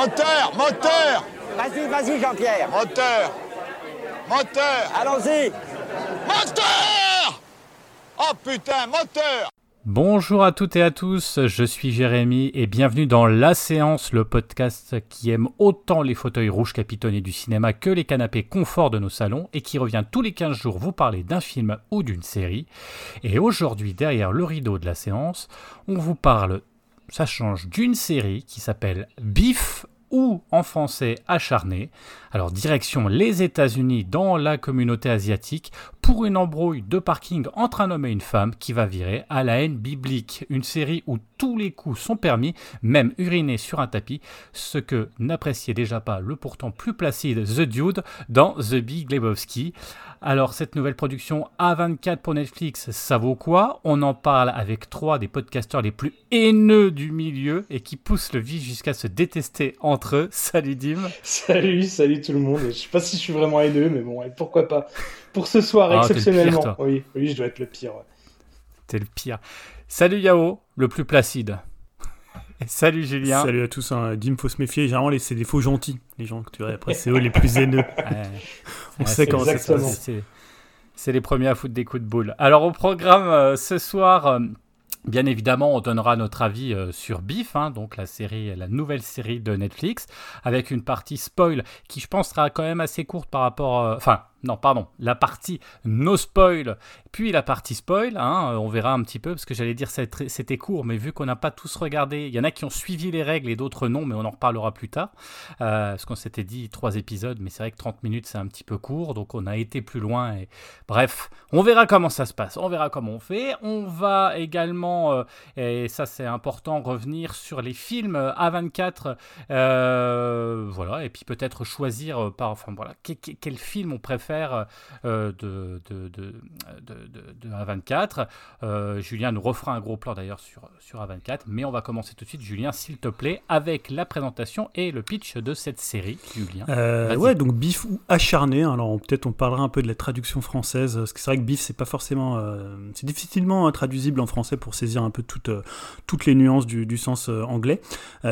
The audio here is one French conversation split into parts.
Moteur, moteur, Vas-y, vas-y, Jean-Pierre. moteur, moteur, Allons-y. moteur Oh putain, moteur Bonjour à toutes et à tous, je suis Jérémy et bienvenue dans La Séance, le podcast qui aime autant les fauteuils rouges capitonnés du cinéma que les canapés confort de nos salons et qui revient tous les 15 jours vous parler d'un film ou d'une série. Et aujourd'hui, derrière le rideau de la séance, on vous parle, ça change, d'une série qui s'appelle Beef ou en français acharné. Alors direction les États-Unis dans la communauté asiatique pour une embrouille de parking entre un homme et une femme qui va virer à la haine biblique. Une série où tous les coups sont permis, même uriner sur un tapis, ce que n'appréciait déjà pas le pourtant plus placide The Dude dans The Big Lebowski. Alors cette nouvelle production A24 pour Netflix, ça vaut quoi? On en parle avec trois des podcasteurs les plus haineux du milieu et qui poussent le vif jusqu'à se détester entre eux. Salut Dim. Salut, salut tout le monde. Je sais pas si je suis vraiment haineux, mais bon, pourquoi pas. Pour ce soir, Ah, pire, exceptionnellement. oui, oui, je dois être le pire. ouais. T'es le pire. Salut Yao, le plus placide. Salut Julien. Salut à tous, hein. Dim, faut se méfier. Généralement, les- c'est des faux gentils, les gens que tu verrais. Après, c'est eux les plus haineux. Ouais. On Ouais, sait c'est comment ça se passe. C'est les premiers à foutre des coups de boule. Alors au programme euh, ce soir, euh, bien évidemment, on donnera notre avis euh, sur Beef, hein, donc la série, la nouvelle série de Netflix, avec une partie spoil qui, je pense, sera quand même assez courte par rapport, euh, enfin. Non, pardon, la partie no spoil, puis la partie spoil, hein, euh, on verra un petit peu, parce que j'allais dire c'était court, mais vu qu'on n'a pas tous regardé, il y en a qui ont suivi les règles et d'autres non, mais on en reparlera plus tard, euh, parce qu'on s'était dit trois épisodes, mais c'est vrai que 30 minutes c'est un petit peu court, donc on a été plus loin, et bref, on verra comment ça se passe, on verra comment on fait, on va également, euh, et ça c'est important, revenir sur les films A24, euh, voilà, et puis peut-être choisir par, enfin voilà, que- que- quel film on préfère euh, de, de, de, de, de- de A24. Euh, Julien nous refera un gros plan d'ailleurs sur, sur A24, mais on va commencer tout de suite, Julien, s'il te plaît, avec la présentation et le pitch de cette série, Julien. Euh, ouais, donc bif ou acharné. hein. Alors peut-être on parlera un peu de la traduction française, parce que c'est vrai que bif c'est pas forcément, c'est difficilement traduisible en français pour saisir un peu toutes, toutes les nuances du, du sens anglais.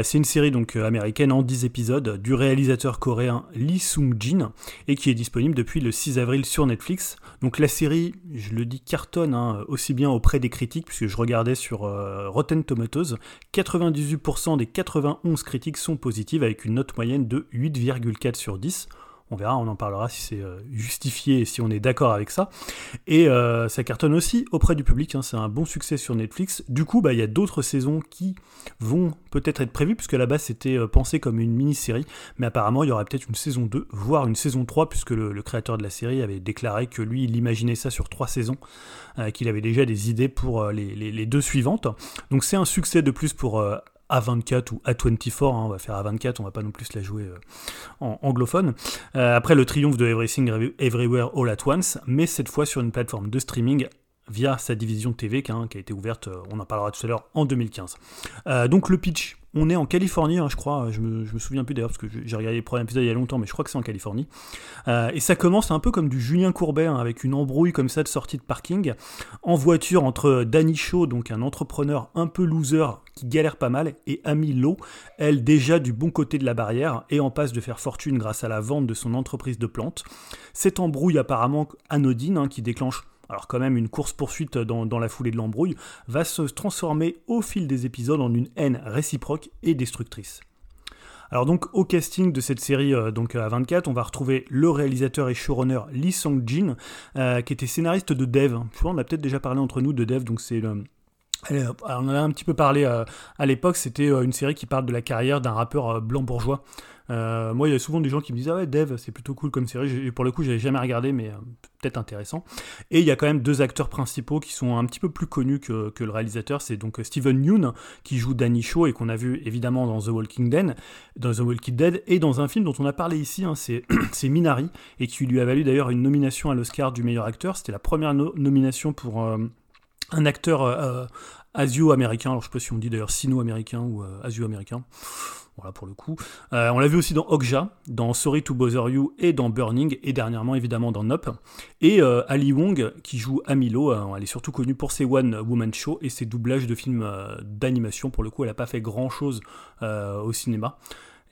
C'est une série donc américaine en 10 épisodes du réalisateur coréen Lee Sung Jin et qui est disponible depuis le 6 avril sur Netflix. Donc la série, je le dis, cartonne hein, aussi bien auprès des critiques, puisque je regardais sur euh, Rotten Tomatoes, 98% des 91 critiques sont positives avec une note moyenne de 8,4 sur 10. On verra, on en parlera si c'est euh, justifié et si on est d'accord avec ça. Et euh, ça cartonne aussi auprès du public, hein, c'est un bon succès sur Netflix. Du coup, bah, il y a d'autres saisons qui vont peut-être être prévues, puisque à la base c'était euh, pensé comme une mini-série, mais apparemment il y aurait peut-être une saison 2, voire une saison 3, puisque le, créateur de la série avait déclaré que lui, il imaginait ça sur trois saisons, qu'il avait déjà des idées pour les, deux suivantes. Donc c'est un succès de plus pour A24 ou A24, hein, on va faire A24, on va pas non plus la jouer euh, en anglophone. Euh, après le triomphe de Everything Every- Everywhere All at Once, mais cette fois sur une plateforme de streaming via sa division TV qui, a été ouverte, euh, on en parlera tout à l'heure, en 2015. Euh, donc le pitch, on est en Californie, hein, je crois, je me, souviens plus d'ailleurs parce que j'ai regardé les premiers épisodes il y a longtemps, mais je crois que c'est en Californie. Euh, et ça commence un peu comme du Julien Courbet, hein, avec une embrouille comme ça de sortie de parking, en voiture entre Danny Shaw, donc un entrepreneur un peu loser qui galère pas mal, et Amy Lowe, elle déjà du bon côté de la barrière et en passe de faire fortune grâce à la vente de son entreprise de plantes. Cette embrouille apparemment anodine, hein, qui déclenche alors quand même une course-poursuite dans, dans la foulée de l'embrouille, va se transformer au fil des épisodes en une haine réciproque et destructrice. Alors donc au casting de cette série euh, donc à 24, on va retrouver le réalisateur et showrunner Lee Song-jin, euh, qui était scénariste de Dev. Je crois qu'on a peut-être déjà parlé entre nous de Dev, donc c'est le... On en a un petit peu parlé euh, à l'époque, c'était une série qui parle de la carrière d'un rappeur blanc bourgeois. Euh, moi, il y a souvent des gens qui me disent Ah ouais, Dev, c'est plutôt cool comme série. Pour le coup, j'avais jamais regardé, mais euh, peut-être intéressant. Et il y a quand même deux acteurs principaux qui sont un petit peu plus connus que, le réalisateur. C'est donc Steven Yeun qui joue Danny Shaw et qu'on a vu évidemment dans The Walking Dead, dans The Walking Dead et dans un film dont on a parlé ici, hein, c'est Minari et qui lui a valu d'ailleurs une nomination à l'Oscar du meilleur acteur. C'était la première no- nomination pour euh, un acteur asio-américain. Alors je sais pas si on dit d'ailleurs sino-américain ou asio-américain. Voilà pour le coup. Euh, on l'a vu aussi dans Okja, dans Sorry to Bother You et dans Burning, et dernièrement évidemment dans Nope. Et euh, Ali Wong, qui joue Amilo, euh, elle est surtout connue pour ses One Woman Show et ses doublages de films d'animation. Pour le coup, elle n'a pas fait grand chose au cinéma.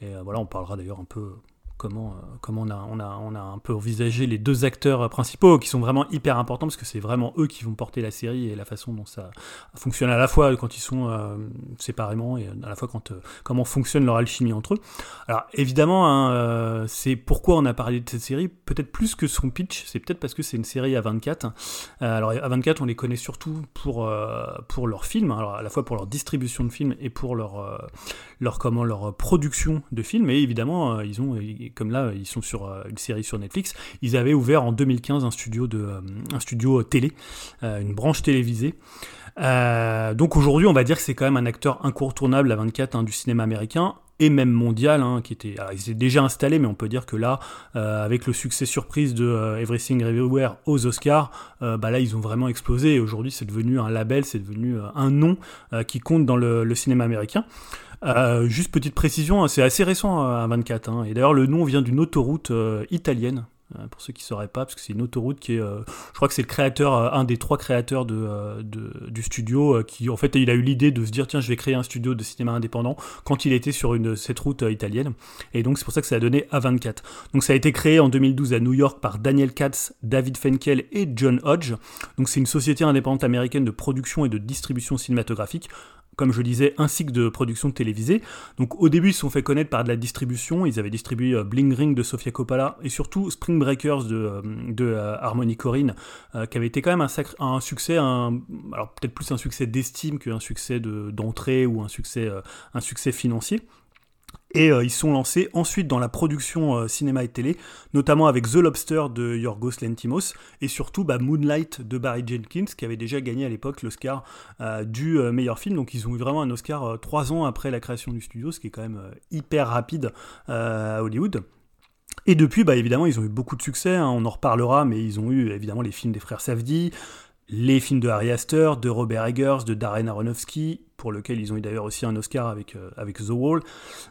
Et voilà, on parlera d'ailleurs un peu comment, euh, comment on, a, on, a, on a un peu envisagé les deux acteurs principaux qui sont vraiment hyper importants parce que c'est vraiment eux qui vont porter la série et la façon dont ça fonctionne à la fois quand ils sont euh, séparément et à la fois quand, euh, comment fonctionne leur alchimie entre eux. Alors évidemment, hein, c'est pourquoi on a parlé de cette série, peut-être plus que son pitch, c'est peut-être parce que c'est une série à 24. alors à 24, on les connaît surtout pour, pour leurs films, alors à la fois pour leur distribution de films et pour leur, leur, comment, leur production de films, et évidemment, ils ont comme là, ils sont sur euh, une série sur Netflix, ils avaient ouvert en 2015 un studio, de, euh, un studio télé, euh, une branche télévisée. donc aujourd'hui, on va dire que c'est quand même un acteur incontournable à 24 hein, du cinéma américain et même mondial, hein, qui était, alors, ils déjà installé, mais on peut dire que là, avec le succès surprise de Everything Everywhere aux Oscars, bah là, ils ont vraiment explosé. Et aujourd'hui, c'est devenu un label, c'est devenu un nom qui compte dans le cinéma américain. Euh, juste petite précision, hein, c'est assez récent euh, à 24. Hein. et d'ailleurs, le nom vient d'une autoroute euh, italienne. Pour ceux qui ne sauraient pas, parce que c'est une autoroute qui est, je crois que c'est le créateur, un des trois créateurs de, du studio, qui en fait il a eu l'idée de se dire tiens je vais créer un studio de cinéma indépendant quand il était sur cette route italienne, et donc c'est pour ça que ça a donné A24. Donc ça a été créé en 2012 à New York par Daniel Katz, David Fenkel et John Hodge. Donc c'est une société indépendante américaine de production et de distribution cinématographique comme je disais, un cycle de production télévisée. Donc au début, ils se sont fait connaître par de la distribution. Ils avaient distribué euh, Bling Ring de Sofia Coppola et surtout Spring Breakers de, euh, de euh, Harmony Corinne, qui avait été quand même un, succès, un, alors peut-être plus un succès d'estime qu'un succès d'entrée ou un succès financier. Et euh, ils sont lancés ensuite dans la production euh, cinéma et télé, notamment avec The Lobster de Yorgos Lantimos et surtout bah, Moonlight de Barry Jenkins, qui avait déjà gagné à l'époque l'Oscar euh, du meilleur film. Donc ils ont eu vraiment un Oscar trois ans après la création du studio, ce qui est quand même hyper rapide à Hollywood. Et depuis, bah, évidemment, ils ont eu beaucoup de succès, hein, on en reparlera, mais ils ont eu évidemment les films des frères Safdie, les films de Harry Astor, de Robert Eggers, de Darren Aronofsky, pour lequel ils ont eu d'ailleurs aussi un Oscar avec, euh, avec The Wall,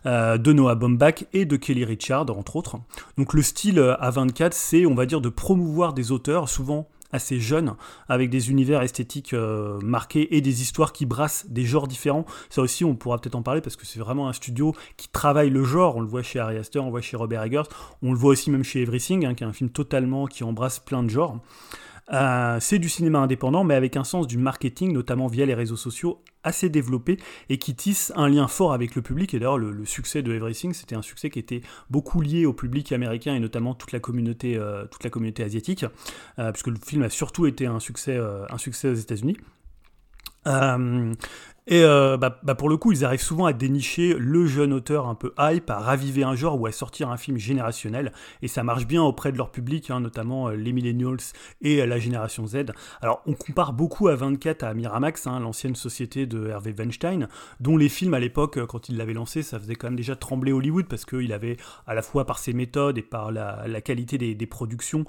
euh, de Noah Baumbach et de Kelly Richard, entre autres. Donc le style euh, A24, c'est, on va dire, de promouvoir des auteurs, souvent assez jeunes, avec des univers esthétiques marqués et des histoires qui brassent des genres différents. Ça aussi, on pourra peut-être en parler parce que c'est vraiment un studio qui travaille le genre. On le voit chez Harry Astor, on le voit chez Robert Eggers, on le voit aussi même chez Everything, hein, qui est un film totalement qui embrasse plein de genres. Euh, c'est du cinéma indépendant, mais avec un sens du marketing, notamment via les réseaux sociaux, assez développé et qui tisse un lien fort avec le public. Et d'ailleurs, le, succès de Everything, c'était un succès qui était beaucoup lié au public américain et notamment toute la communauté, euh, toute la communauté asiatique, euh, puisque le film a surtout été un succès, un succès aux États-Unis. Et euh, bah, bah, pour le coup, ils arrivent souvent à dénicher le jeune auteur un peu hype, à raviver un genre ou à sortir un film générationnel. Et ça marche bien auprès de leur public, hein, notamment euh, les millennials et euh, la génération Z. Alors, on compare beaucoup à 24 à Miramax, hein, l'ancienne société de Hervé Weinstein, dont les films à l'époque, quand il l'avait lancé, ça faisait quand même déjà trembler Hollywood parce qu'il avait, à la fois par ses méthodes et par la, qualité des, productions,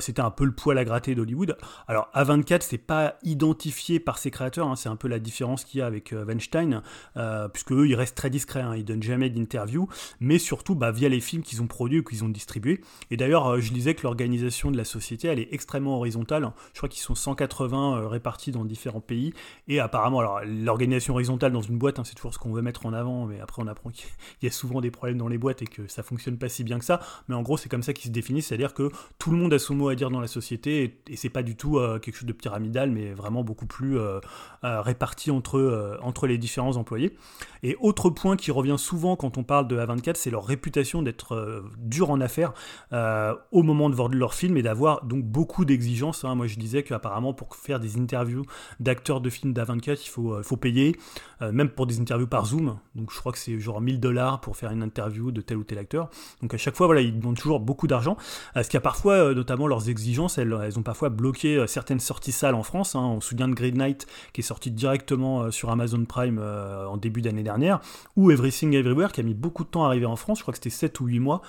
c'était un peu le poil à gratter d'Hollywood. Alors, A24, c'est pas identifié par ses créateurs, hein, c'est un peu la différence qu'il y a euh, Weinstein, euh, puisque eux, ils restent très discrets, hein, ils donnent jamais d'interview, mais surtout bah, via les films qu'ils ont produits ou qu'ils ont distribués. Et d'ailleurs, euh, je disais que l'organisation de la société, elle est extrêmement horizontale. Je crois qu'ils sont 180 répartis dans différents pays, et apparemment, alors l'organisation horizontale dans une boîte, hein, c'est toujours ce qu'on veut mettre en avant, mais après on apprend qu'il y a souvent des problèmes dans les boîtes et que ça fonctionne pas si bien que ça. Mais en gros, c'est comme ça qu'ils se définissent, c'est-à-dire que tout le monde a son mot à dire dans la société, et, et c'est pas du tout quelque chose de pyramidal, mais vraiment beaucoup plus réparti entre euh, entre les différents employés. Et autre point qui revient souvent quand on parle de A24, c'est leur réputation d'être euh, dur en affaires euh, au moment de voir leur film et d'avoir donc beaucoup d'exigences. Hein. Moi je disais qu'apparemment pour faire des interviews d'acteurs de films d'A24, il faut, faut payer, même pour des interviews par Zoom. Donc je crois que c'est genre 1000 dollars pour faire une interview de tel ou tel acteur. Donc à chaque fois, voilà, ils demandent toujours beaucoup d'argent. Ce qui a parfois, notamment leurs exigences, elles, ont parfois bloqué certaines sorties salles en France. Hein. On se souvient de Green Knight qui est sorti directement sur Amazon Prime euh, en début d'année dernière, ou Everything Everywhere qui a mis beaucoup de temps à arriver en France, je crois que c'était 7 ou 8 mois,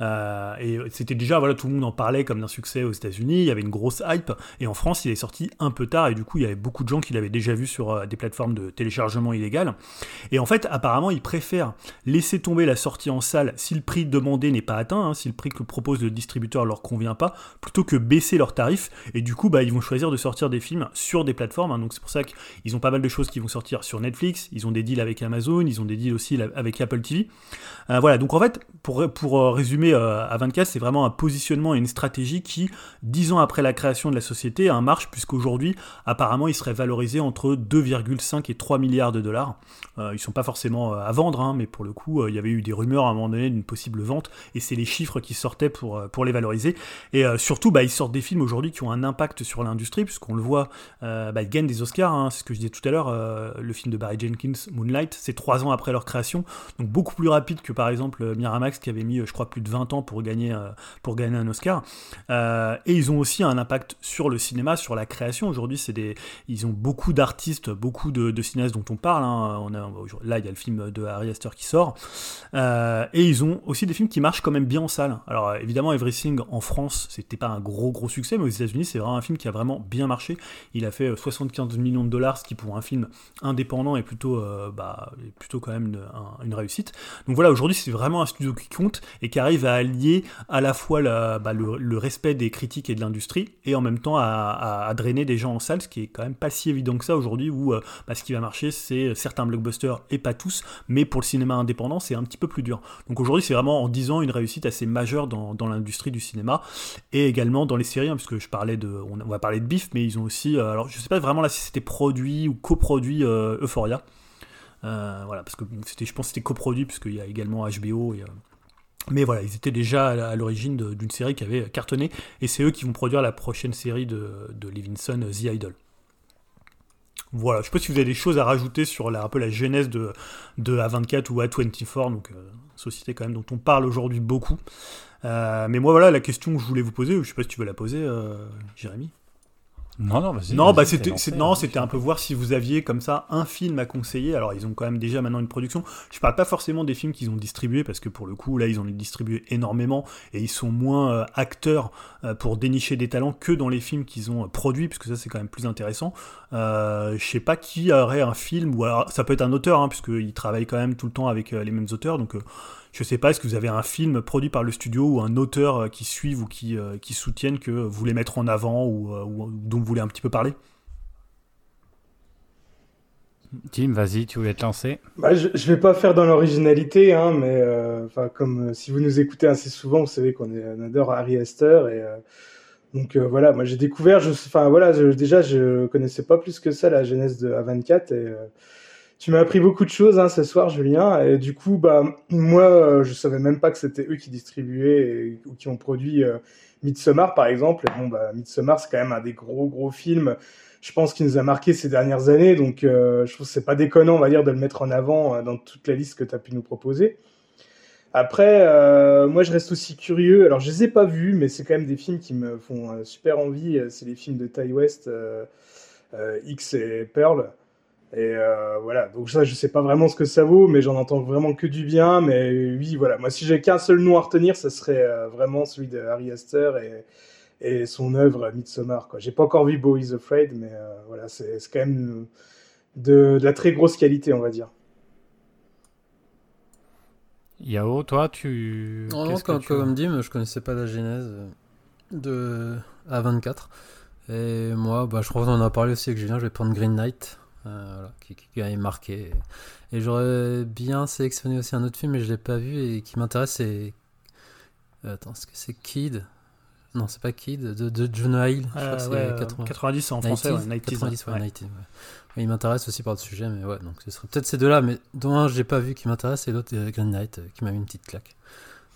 euh, et c'était déjà, voilà, tout le monde en parlait comme d'un succès aux États-Unis, il y avait une grosse hype, et en France il est sorti un peu tard, et du coup il y avait beaucoup de gens qui l'avaient déjà vu sur euh, des plateformes de téléchargement Et en fait, apparemment, ils préfèrent laisser tomber la sortie en salle si le prix demandé n'est pas atteint, hein, si le prix que propose le distributeur leur convient pas, plutôt que baisser leurs tarifs. Et du coup, bah, ils vont choisir de sortir des films sur des plateformes. Hein. donc c'est pour ça qu'ils ont pas mal de choses qui vont sortir sur Netflix. Ils ont des deals avec Amazon, ils ont des deals aussi avec Apple TV. Euh, voilà. Donc en fait, pour, euh, résumer euh, à 24, c'est vraiment un positionnement et une stratégie qui, dix ans après la création de la société, un marche puisqu'aujourd'hui, apparemment, il serait valorisé entre 2,5 et 3 milliards de dollars. ils sont pas forcément à vendre, hein, mais pour le coup, il y avait eu des rumeurs à un moment donné d'une possible vente, et c'est les chiffres qui sortaient pour, pour les valoriser. Et surtout, bah, ils sortent des films aujourd'hui qui ont un impact sur l'industrie, puisqu'on le voit, bah, ils gagnent des Oscars, hein, c'est ce que je disais tout à l'heure, le film de Barry Jenkins, Moonlight, c'est trois ans après leur création, donc beaucoup plus rapide que par exemple Miramax qui avait mis, je crois, plus de 20 ans pour gagner, pour gagner un Oscar. et ils ont aussi un impact sur le cinéma, sur la création. Aujourd'hui, c'est des, ils ont beaucoup d'artistes, beaucoup de, cinéastes dont on parle. Hein. Là, il y a le film de Harry Astor qui sort. Euh, et ils ont aussi des films qui marchent quand même bien en salle. Alors évidemment, Everything en France, c'était pas un gros gros succès, mais aux États-Unis, c'est vraiment un film qui a vraiment bien marché. Il a fait 75 euh, millions de dollars, ce qui pour un film indépendant est plutôt, euh, bah, plutôt quand même une, réussite. Donc voilà, aujourd'hui, c'est vraiment un studio qui compte et qui arrive à allier à la fois bah, le, respect des critiques et de l'industrie et en même temps à, drainer des gens en salle, ce qui est quand même pas si évident que ça aujourd'hui, où bah, ce qui va marcher, c'est certains blockbusters et pas tous, mais pour le cinéma indépendant, c'est un petit peu plus dur. Donc aujourd'hui, c'est vraiment en 10 ans une réussite assez majeure dans, l'industrie du cinéma et également dans les séries, hein, puisque je parlais de, on, va parler de Biff, mais ils ont aussi, euh, alors je sais pas vraiment là si c'était produit ou coproduit euh, Euphoria. Euh, voilà, parce que c'était, je pense que c'était coproduit, puisqu'il y a également HBO. mais voilà, ils étaient déjà à l'origine d'une série qui avait cartonné, et c'est eux qui vont produire la prochaine série de, de Levinson, The Idol. Voilà, je sais pas si vous avez des choses à rajouter sur la, un peu la genèse de, de A24 ou A24, donc euh, société quand même dont on parle aujourd'hui beaucoup. Euh, mais moi voilà la question que je voulais vous poser, je sais pas si tu veux la poser, euh, Jérémy. Non, non, vas-y. Non, bah c'était, non, c'était un peu voir si vous aviez comme ça un film à conseiller. Alors, ils ont quand même déjà maintenant une production. Je parle pas forcément des films qu'ils ont distribués parce que pour le coup, là, ils ont distribué énormément et ils sont moins euh, acteurs euh, pour dénicher des talents que dans les films qu'ils ont euh, produits, puisque ça, c'est quand même plus intéressant. je sais pas qui aurait un film ou alors ça peut être un auteur, hein, puisqu'ils travaillent quand même tout le temps avec les mêmes auteurs, donc je sais pas, est-ce que vous avez un film produit par le studio ou un auteur euh, qui suive ou qui, euh, qui soutienne que vous voulez mettre en avant ou, euh, dont vous voulez un petit peu parler? Tim, vas-y, tu voulais te lancer? Bah, Je ne vais pas faire dans l'originalité, hein, mais enfin comme si vous nous écoutez assez souvent, vous savez qu'on adore Harry Astor. Et, donc voilà, moi j'ai découvert, enfin voilà, déjà je connaissais pas plus que ça la genèse de A24 et tu m'as appris beaucoup de choses hein, ce soir, Julien. Et du coup, bah moi, euh, je savais même pas que c'était eux qui distribuaient ou qui ont produit euh, Midsommar, par exemple. Et bon, bah Midsommar, c'est quand même un des gros gros films. Je pense qu'il nous a marqué ces dernières années. Donc, euh, je trouve que c'est pas déconnant, on va dire, de le mettre en avant dans toute la liste que tu as pu nous proposer. Après, moi, je reste aussi curieux. Alors, je les ai pas vus, mais c'est quand même des films qui me font super envie. C'est les films de Ty West, X et Pearl. Et euh, voilà, donc ça, je sais pas vraiment ce que ça vaut, mais j'en entends vraiment que du bien. Mais oui, voilà, moi, si j'ai qu'un seul nom à retenir, ça serait euh, vraiment celui de Harry Astor et, et son œuvre Midsommar. Quoi. J'ai pas encore vu Bo is Afraid, mais euh, voilà, c'est quand même de, de, la très grosse qualité, on va dire. Yao, toi, tu. Non, non, comme, comme dit, je connaissais pas la genèse de A24. Et moi, bah, je crois qu'on en a parlé aussi avec Julien, je vais prendre Green Knight. Euh, voilà, qui, qui, a marqué. Et j'aurais bien sélectionné aussi un autre film, mais je l'ai pas vu et qui m'intéresse. C'est attends, est-ce que c'est Kid? Non, c'est pas Kid de, de Jonah Hill. Je crois que c'est 90 en français, 90, ouais, Il m'intéresse aussi par le sujet, mais ouais, donc ce serait peut-être ces deux-là, mais dont un j'ai pas vu qui m'intéresse et l'autre Green Knight euh, qui m'a mis une petite claque.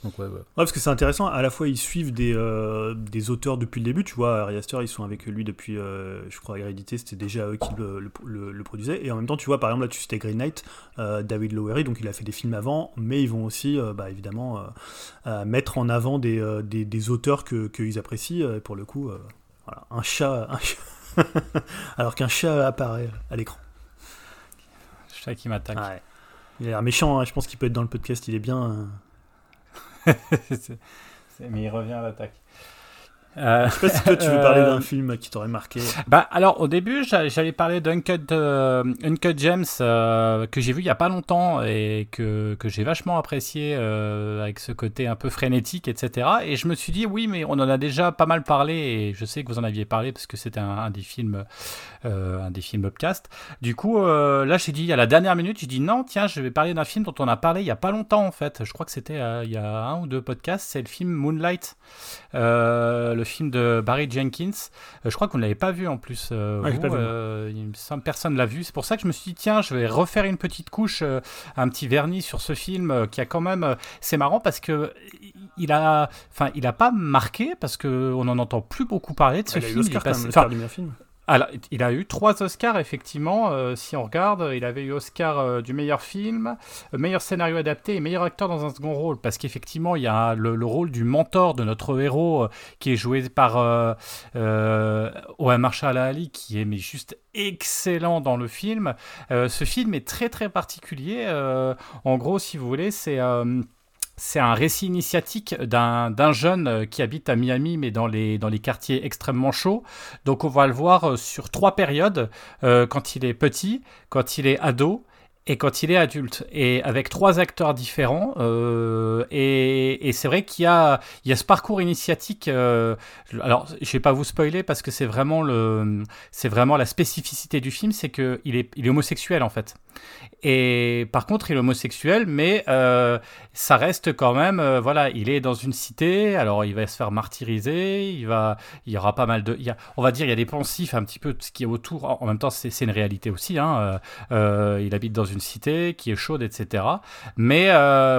Donc ouais, parce que c'est intéressant, à la fois ils suivent des, euh, des auteurs depuis le début, tu vois, Ari Aster, ils sont avec lui depuis, euh, je crois, Hérédité, c'était déjà eux qui le, le, produisaient, et en même temps, tu vois, par exemple, là tu citais Green Knight, euh, David Lowery, donc il a fait des films avant, mais ils vont aussi, bah, évidemment, mettre en avant des, des, des auteurs qu'ils que apprécient, et pour le coup, voilà, un chat, alors qu'un chat apparaît à l'écran. Chat qui m'attaque. Il a l'air méchant, hein, je pense qu'il peut être dans le podcast, il est bien... mais il revient à l'attaque. Euh, je sais pas si toi tu veux parler d'un film qui t'aurait marqué. Bah alors au début j'allais parler d'Uncut euh, Uncut Gems euh, que j'ai vu il y a pas longtemps et que, que j'ai vachement apprécié avec ce côté un peu frénétique etc. Et je me suis dit oui mais on en a déjà pas mal parlé et je sais que vous en aviez parlé parce que c'était un, des films un des films upcast. Du coup là j'ai dit à la dernière minute j'ai dit non tiens je vais parler d'un film dont on a parlé il y a pas longtemps en fait. Je crois que c'était il y a un ou deux podcasts. C'est le film Moonlight. le film de Barry Jenkins. Euh, je crois qu'on ne l'avait pas vu en plus. Euh, euh, personne l'a vu. C'est pour ça que je me suis dit, tiens, je vais refaire une petite couche, un petit vernis sur ce film qui a quand même. C'est marrant parce que il a, enfin, il a pas marqué parce qu'on n'en entend plus beaucoup parler de ce film. il a film. Alors, il a eu trois Oscars, effectivement. Euh, si on regarde, il avait eu Oscar euh, du meilleur film, euh, meilleur scénario adapté et meilleur acteur dans un second rôle. Parce qu'effectivement, il y a le, rôle du mentor de notre héros qui est joué par Owen Marshall Ali, qui est juste excellent dans le film. ce film est très très particulier. en gros, si vous voulez, c'est c'est un récit initiatique d'un jeune euh, qui habite à Miami, mais dans les, dans les quartiers extrêmement chauds. Donc on va le voir euh, sur trois périodes, euh, quand il est petit, quand il est ado et quand il est adulte, et avec trois acteurs différents. Euh, et, et c'est vrai qu'il y a, il y a ce parcours initiatique. Euh, alors, je vais pas vous spoiler parce que c'est vraiment le, c'est vraiment la spécificité du film, c'est que il est, il est homosexuel en fait. Et par contre, il est homosexuel, mais euh, ça reste quand même, euh, voilà, il est dans une cité. Alors, il va se faire martyriser. Il va, il y aura pas mal de, on va dire, il y a des pensifs un petit peu de ce qui est autour. En même temps, c'est une réalité aussi. Hein. Euh, il habite dans une cité qui est chaude, etc. Mais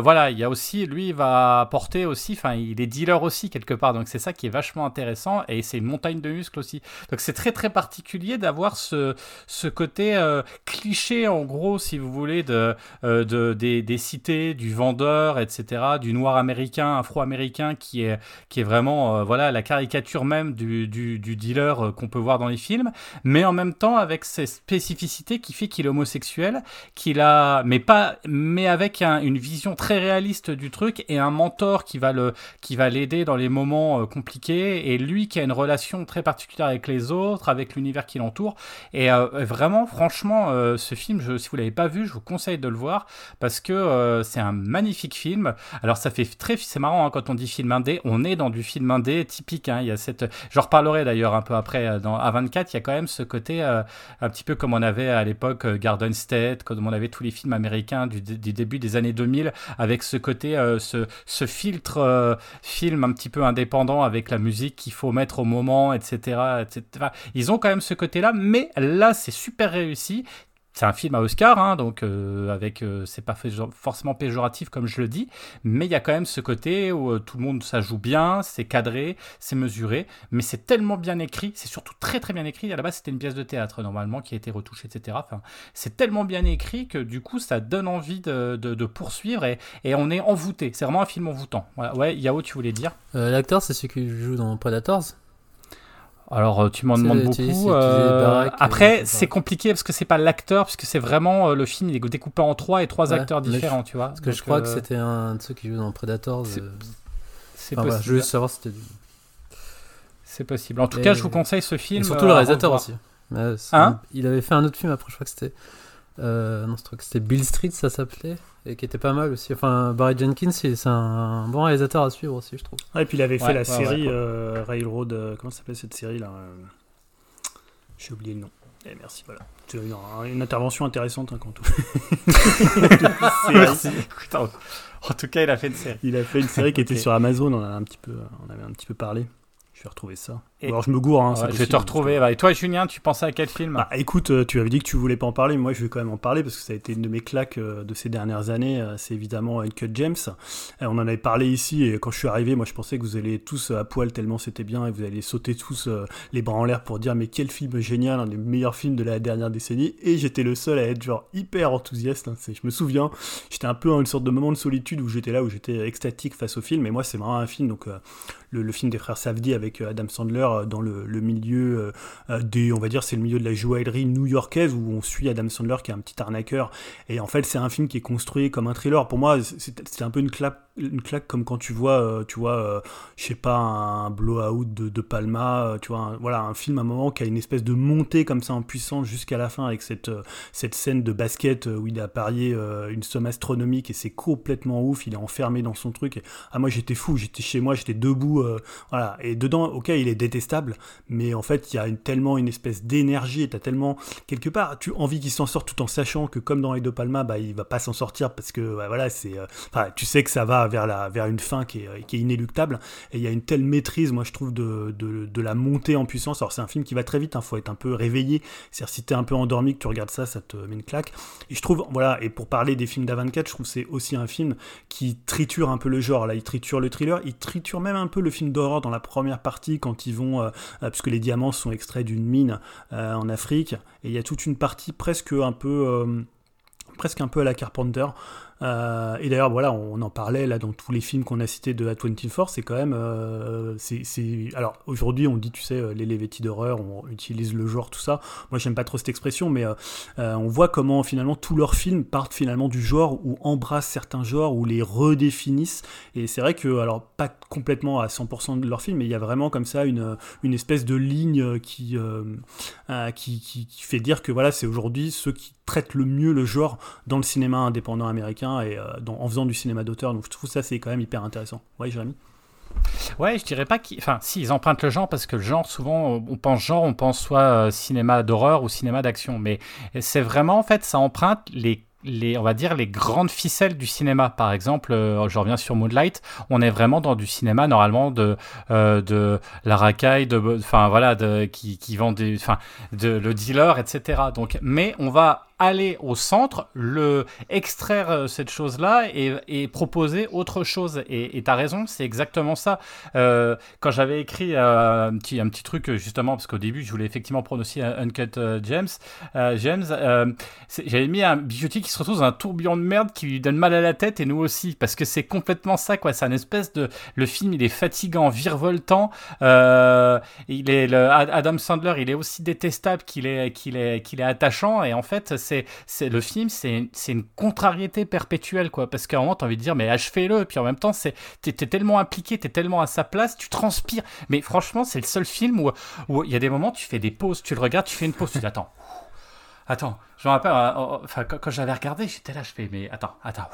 voilà, il y a aussi, lui, il va apporter aussi, enfin, il est dealer aussi quelque part, donc c'est ça qui est vachement intéressant et c'est une montagne de muscles aussi. Donc c'est très très particulier d'avoir ce, ce côté cliché, en gros, si vous voulez, de, euh, de des, cités, du vendeur, etc., du noir américain, afro-américain, qui est, qui est vraiment, voilà, la caricature même du, dealer qu'on peut voir dans les films, mais en même temps avec ces spécificités qui fait qu'il est homosexuel, qu'il a, mais pas, mais avec une vision très réaliste du truc et un mentor qui va qui va l'aider dans les moments euh, compliqués et lui qui a une relation très particulière avec les autres, avec l'univers qui l'entoure. Et euh, vraiment, franchement, euh, ce film, si vous l'avez pas vu, je vous conseille de le voir parce que c'est un magnifique film. Alors ça fait très, c'est marrant hein, quand on dit film indé, on est dans du film indé typique. Hein. il y a cette, j'en reparlerai d'ailleurs un peu après dans A24. Il y a quand même ce côté un petit peu comme on avait à l'époque Garden State, comme on avait tous les films américains du, début des années 2000 avec ce côté, euh, ce, filtre euh, film un petit peu indépendant avec la musique qu'il faut mettre au moment, etc., etc. Ils ont quand même ce côté-là, mais là c'est super réussi c'est un film à Oscar, hein, donc euh, avec euh, c'est pas forcément péjoratif comme je le dis, mais il y a quand même ce côté où euh, tout le monde ça joue bien, c'est cadré, c'est mesuré, mais c'est tellement bien écrit, c'est surtout très très bien écrit. À la base c'était une pièce de théâtre normalement qui a été retouchée, etc. C'est tellement bien écrit que du coup ça donne envie de, de, poursuivre et, et, on est envoûté. C'est vraiment un film envoûtant. Ouais, Yao, tu voulais dire? L'acteur c'est celui qui joue dans Predators? Alors euh, tu m'en demandes beaucoup. Euh, après c'est compliqué parce que c'est pas l'acteur puisque c'est vraiment euh, le film il est découpé en trois et trois acteurs différents, tu vois. Parce que je crois que c'était un de ceux qui joue dans Predators. C'est possible. je veux savoir si c'était. C'est possible. En tout cas, je vous conseille ce film. Et surtout le réalisateur aussi. Hein il avait fait un autre film après, je crois que c'était. Non, je crois que c'était Bill Street, ça s'appelait et qui était pas mal aussi. Enfin, Barry Jenkins, c'est un bon réalisateur à suivre aussi, je trouve. Ah, et puis il avait fait la série euh, Railroad. Euh, comment ça s'appelle cette série là euh, J'ai oublié le nom. Eh, merci, voilà. Une, intervention intéressante hein, quand tout. merci. en tout cas, il a fait une série. Il a fait une série qui était sur Amazon. On, a un petit peu, on avait un petit peu parlé. Je vais retrouver ça. Alors je me gourre. Hein, je vais te retrouver. Et toi, Julien, tu pensais à quel film bah, Écoute, euh, tu avais dit que tu voulais pas en parler, mais moi je vais quand même en parler parce que ça a été une de mes claques euh, de ces dernières années. Euh, c'est évidemment Uncut James. on en avait parlé ici et quand je suis arrivé, moi je pensais que vous alliez tous à poil tellement c'était bien et vous alliez sauter tous les bras en l'air pour dire mais quel film génial, un des meilleurs films de la dernière décennie. Et j'étais le seul à être genre hyper enthousiaste. Hein. Je me souviens, j'étais un peu en une sorte de moment de solitude où j'étais là, où j'étais extatique face au film. Mais moi c'est vraiment un film, donc le, film des frères Safdie avec Adam Sandler dans le milieu euh, euh, des, on va dire, c'est le milieu de la joaillerie new-yorkaise où on suit Adam Sandler qui est un petit arnaqueur. Et en fait, c'est un film qui est construit comme un thriller. Pour moi, c'est un peu une claque une claque comme quand tu vois, euh, tu vois, euh, je sais pas, un blowout de, de Palma, euh, tu vois, un, voilà, un film à un moment qui a une espèce de montée comme ça en puissance jusqu'à la fin avec cette, cette scène de basket où il a parié une somme astronomique et c'est complètement ouf, il est enfermé dans son truc. Et, ah, moi j'étais fou, j'étais chez moi, j'étais debout, voilà. Et dedans, ok, il est détestable, mais en fait, il y a tellement une espèce d'énergie et t'as tellement, quelque part, tu as envie qu'il s'en sorte tout en sachant que comme dans les De Palma, bah, il va pas s'en sortir parce que, voilà, c'est, enfin, tu sais que ça va vers, la, vers une fin qui est, qui est, inéluctable. Et il y a une telle maîtrise, moi je trouve, de, de, de la montée en puissance. Alors c'est un film qui va très vite, il hein, faut être un peu réveillé. C'est-à-dire si t'es un peu endormi, que tu regardes ça, ça te met une claque. Et je trouve, voilà, et pour parler des films d'A24, je trouve c'est aussi un film qui triture un peu le genre. Là, il triture le thriller, il triture même un peu le film d'horreur dans la première partie quand ils vont, euh, euh, puisque les diamants sont extraits d'une mine euh, en Afrique. Et il y a toute une partie presque un peu presque un peu à la Carpenter, euh, et d'ailleurs, voilà, on, en parlait là dans tous les films qu'on a cités de A24, c'est quand même. Euh, alors aujourd'hui, on dit, tu sais, euh, les Levetti d'horreur, on utilise le genre, tout ça. Moi, j'aime pas trop cette expression, mais on voit comment finalement tous leurs films partent finalement du genre ou embrassent certains genres ou les redéfinissent. Et c'est vrai que, alors, pas complètement à 100% de leurs films, mais il y a vraiment comme ça une, une espèce de ligne qui, qui, qui fait dire que voilà, c'est aujourd'hui ceux qui traitent le mieux le genre dans le cinéma indépendant américain et euh, en faisant du cinéma d'auteur. Donc je trouve ça c'est quand même hyper intéressant. Ouais, Jérémy? Ouais, je dirais pas qu'ils. Enfin, si, ils empruntent le genre parce que le genre, souvent, on pense genre, on pense soit euh, cinéma d'horreur ou cinéma d'action. Mais c'est vraiment, en fait, ça emprunte les les, on va dire, les grandes ficelles du cinéma. Par exemple, euh, je reviens sur Moonlight, on est vraiment dans du cinéma normalement de, euh, de la racaille, de, enfin voilà, qui, qui vend des, enfin, de le dealer, etc. Donc, mais on va aller au centre, le extraire euh, cette chose-là et, proposer autre chose. Et tu as raison, c'est exactement ça. Euh, quand j'avais écrit euh, un, petit, truc, justement, parce qu'au début, je voulais effectivement un Uncut James, James j'avais mis un bijoutier qui se retrouve dans un tourbillon de merde qui lui donne mal à la tête et nous aussi, parce que c'est complètement ça, quoi. C'est un espèce de. Le film, il est fatigant, virevoltant. il est, Adam Sandler, il est aussi détestable qu'il est, qu'il est, qu'il est attachant. Et en fait, c'est, le film, c'est, une contrariété perpétuelle, quoi. Parce qu'à un moment, t'as envie de dire, mais achevez-le. Puis en même temps, c'est, t'es, tellement impliqué, t'es tellement à sa place, tu transpires. Mais franchement, c'est le seul film où il y a des moments, tu fais des pauses, tu le regardes, tu fais une pause, tu dis, attends, attends, je me rappelle, euh, euh, enfin, quand, j'avais regardé, j'étais là, je fais, mais attends, attends,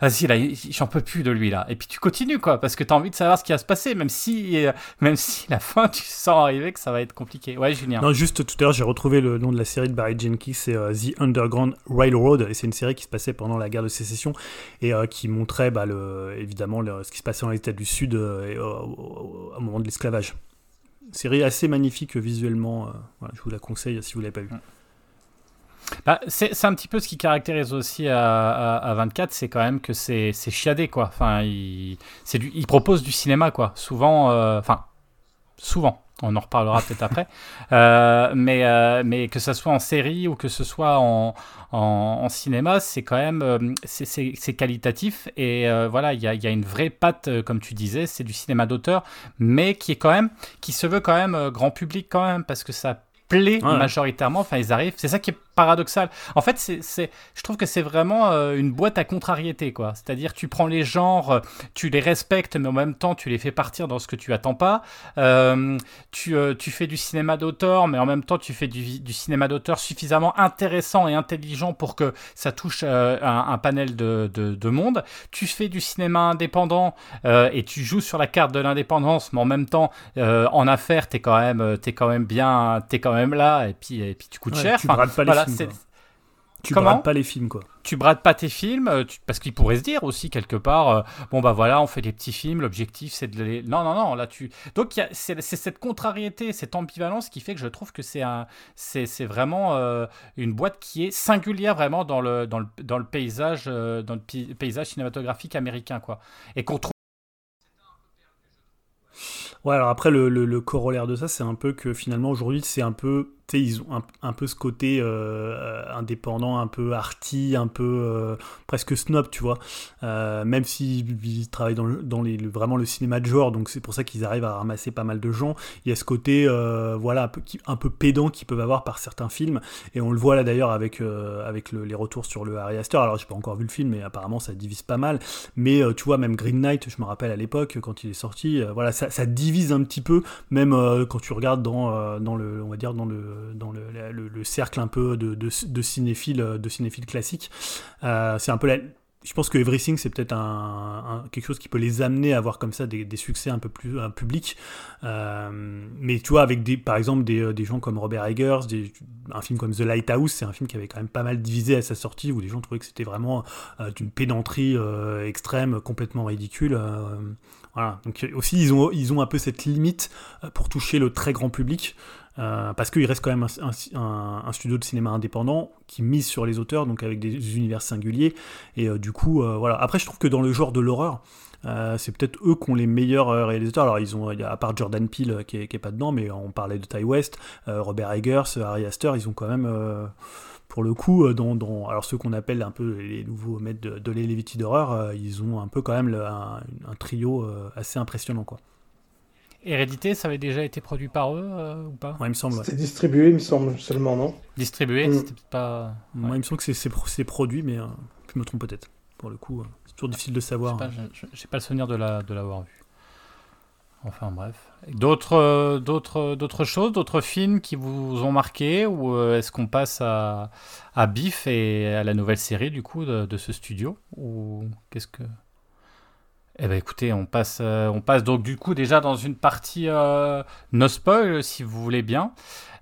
vas-y, là, j'en peux plus de lui, là. Et puis tu continues, quoi, parce que tu as envie de savoir ce qui va se passer, même si, euh, même si la fin, tu sens arriver que ça va être compliqué. Ouais, Julien. Non, juste tout à l'heure, j'ai retrouvé le nom de la série de Barry Jenkins, c'est The Underground Railroad, et c'est une série qui se passait pendant la guerre de sécession, et qui montrait, bah, le, évidemment, ce qui se passait dans les États du Sud au moment de l'esclavage. Série assez magnifique visuellement, je vous la conseille si vous l'avez pas vue. Bah, c'est un petit peu ce qui caractérise aussi à, à, 24, c'est quand même que c'est chiadé, quoi. Enfin, il, du, il propose du cinéma, quoi. Souvent, euh, enfin, souvent, on en reparlera peut-être après, euh, mais, euh, mais que ce soit en série ou que ce soit en, en, cinéma, c'est quand même c'est qualitatif. Et voilà, il y a, y a, une vraie patte, comme tu disais, c'est du cinéma d'auteur, mais qui est quand même, qui se veut quand même grand public quand même, parce que ça plaît majoritairement, enfin ils arrivent, c'est ça qui est paradoxal. En fait, c'est, je trouve que c'est vraiment euh, une boîte à contrariété, quoi. C'est-à-dire, tu prends les genres, euh, tu les respectes, mais en même temps, tu les fais partir dans ce que tu attends pas. Euh, tu, tu, fais du cinéma d'auteur, mais en même temps, tu fais du, du, cinéma d'auteur suffisamment intéressant et intelligent pour que ça touche un, un, panel de, de, de, monde. Tu fais du cinéma indépendant et tu joues sur la carte de l'indépendance, mais en même temps, en affaires, t'es quand même, es quand même bien, t'es quand même là, et puis, et puis tu coûtes cher. Tu enfin, pas tu brades pas les films, quoi. Tu brades pas tes films, euh, parce qu'il pourrait se dire aussi quelque part, euh, bon bah voilà, on fait des petits films, l'objectif c'est de les... Non, non, non, là tu... Donc c'est cette contrariété, cette ambivalence qui fait que je trouve que c'est un... c'est vraiment euh, une boîte qui est singulière vraiment dans le, dans le, dans le paysage, dans le paysage cinématographique américain, quoi. Et qu'on trouve Ouais, alors après, le, le, corollaire de ça, c'est un peu que finalement, aujourd'hui, c'est un peu ils ont un, peu ce côté euh, indépendant, un peu arty, un peu euh, presque snob, tu vois. Euh, même s'ils travaillent dans, le, vraiment le cinéma de genre, donc c'est pour ça qu'ils arrivent à ramasser pas mal de gens. Il y a ce côté, voilà, un peu, pédant qu'ils peuvent avoir par certains films, et on le voit là d'ailleurs avec, avec le, les retours sur le Harry Astor. Alors, j'ai pas encore vu le film, mais apparemment ça divise pas mal. Mais tu vois, même Green Knight, je me rappelle à l'époque quand il est sorti, voilà, ça, divise un petit peu, même quand tu regardes dans le, on va dire dans le dans le, le, le, cercle un peu de, de, de cinéphiles, de cinéphiles classiques. Euh, c'est un peu je pense que Everything, c'est peut-être quelque chose qui peut les amener à avoir comme ça des, succès un peu plus un public. Euh, mais tu vois, avec des, par exemple des, des gens comme Robert Eggers, un film comme The Lighthouse, c'est un film qui avait quand même pas mal divisé à sa sortie, où les gens trouvaient que c'était vraiment euh, d'une pédanterie euh, extrême, complètement ridicule. Euh, voilà. Donc aussi, ils ont, ils ont un peu cette limite pour toucher le très grand public. Euh, parce qu'il reste quand même un, studio de cinéma indépendant qui mise sur les auteurs, donc avec des univers singuliers. Et euh, du coup, euh, voilà. Après, je trouve que dans le genre de l'horreur, c'est peut-être eux qui ont les meilleurs réalisateurs. Alors, ils ont, à part Jordan Peele qui est, qui est pas dedans, mais on parlait de Ty West, Robert Eggers, Harry Astor, ils ont quand même pour le coup, alors ceux qu'on appelle un peu les nouveaux maîtres de, de d'horreur, ils ont un peu quand même un, trio assez impressionnant, quoi. Hérédité, ça avait déjà été produit par eux euh, ou pas Ouais, il me semble. C'était distribué, il me semble seulement, non? Distribué, mm. c'était pas. Ouais. Moi, il me semble que c'est produit, mais euh, je me trompe peut-être. Pour le coup, euh, c'est toujours difficile de savoir. J'ai pas, pas, le souvenir de l'avoir la, de vu. Enfin bref. D'autres d'autres d'autres choses, d'autres films qui vous ont marqué ou est-ce qu'on passe à, à Biff et à la nouvelle série du coup de, de ce studio? Ou qu'est-ce que eh ben écoutez, on passe, euh, on passe donc du coup déjà dans une partie euh, no spoil si vous voulez bien,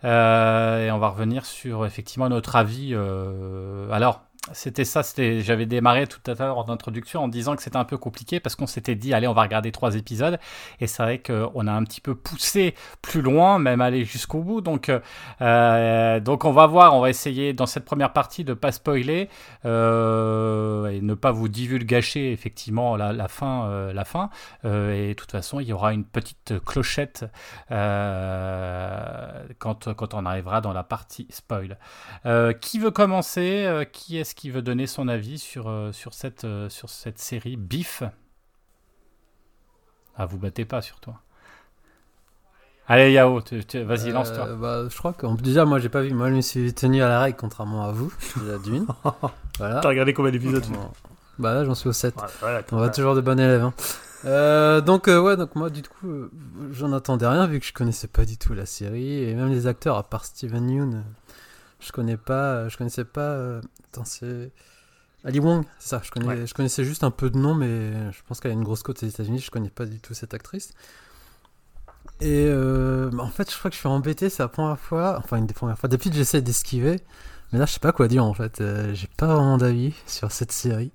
euh, et on va revenir sur effectivement notre avis. Euh, alors c'était ça, j'avais démarré tout à l'heure en introduction en disant que c'était un peu compliqué parce qu'on s'était dit, allez, on va regarder trois épisodes. Et c'est vrai qu'on a un petit peu poussé plus loin, même aller jusqu'au bout. Donc, euh, donc on va voir, on va essayer dans cette première partie de pas spoiler euh, et ne pas vous divulgacher effectivement la, fin. La fin. Euh, et de toute façon, il y aura une petite clochette quand, quand on arrivera dans la partie spoil. Qui veut commencer? Qui est-ce qui veut donner son avis sur, euh, sur, cette, euh, sur cette série Bif Ah, vous battez pas sur toi. Allez, Yao, vas-y, euh, lance-toi. Bah, je crois que déjà, moi, j'ai pas vu. Moi, je me suis tenu à la règle, contrairement à vous, la d'une. voilà. T'as regardé combien d'épisodes Bah là, j'en suis au 7. Ouais, voilà, On va toujours de bon élève. Hein. Euh, donc euh, ouais, donc moi du coup, euh, j'en attendais rien vu que je connaissais pas du tout la série et même les acteurs à part Steven Yeun, je connais pas, je connaissais pas. Attends, c'est Ali Wong, c'est ça. Je, connais, ouais. je connaissais juste un peu de nom, mais je pense qu'elle a une grosse côte aux États-Unis. Je connais pas du tout cette actrice. Et euh, en fait, je crois que je suis embêté. C'est la première fois, enfin une des premières fois. Depuis, j'essaie d'esquiver, mais là, je sais pas quoi dire en fait. Euh, J'ai pas vraiment d'avis sur cette série.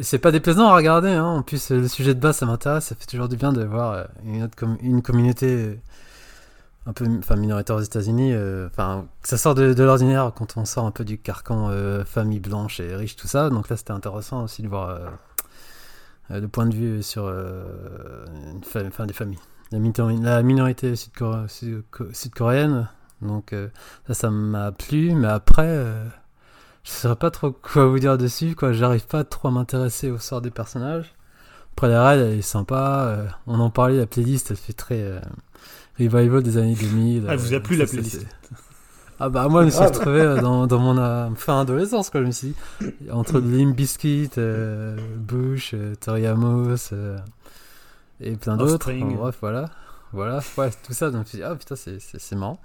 C'est pas déplaisant à regarder. Hein. En plus, le sujet de base, ça m'intéresse. Ça fait toujours du bien de voir une, autre com une communauté un peu enfin minoritaire aux États-Unis euh, enfin ça sort de, l'ordinaire quand on sort un peu du carcan euh, famille blanche et riche tout ça. Donc là c'était intéressant aussi de voir euh, le point de vue sur une enfin des familles. La, minorité sud-coréenne donc ça ça m'a plu mais après je saurais pas trop quoi vous dire dessus j'arrive pas trop à m'intéresser au sort des personnages. Après la ride elle est sympa on en parlait la playlist elle fait très revival des années 2000. Ah, vous a plu la playlist Ah bah moi je me suis retrouvé euh, dans, dans mon euh, fin adolescence quoi, je me suis dit, entre Limp Bizkit, euh, Bush, euh, Tori Amos euh, et plein d'autres. Enfin, bref voilà, voilà, ouais, tout ça. Donc je me suis dit, ah putain c'est marrant.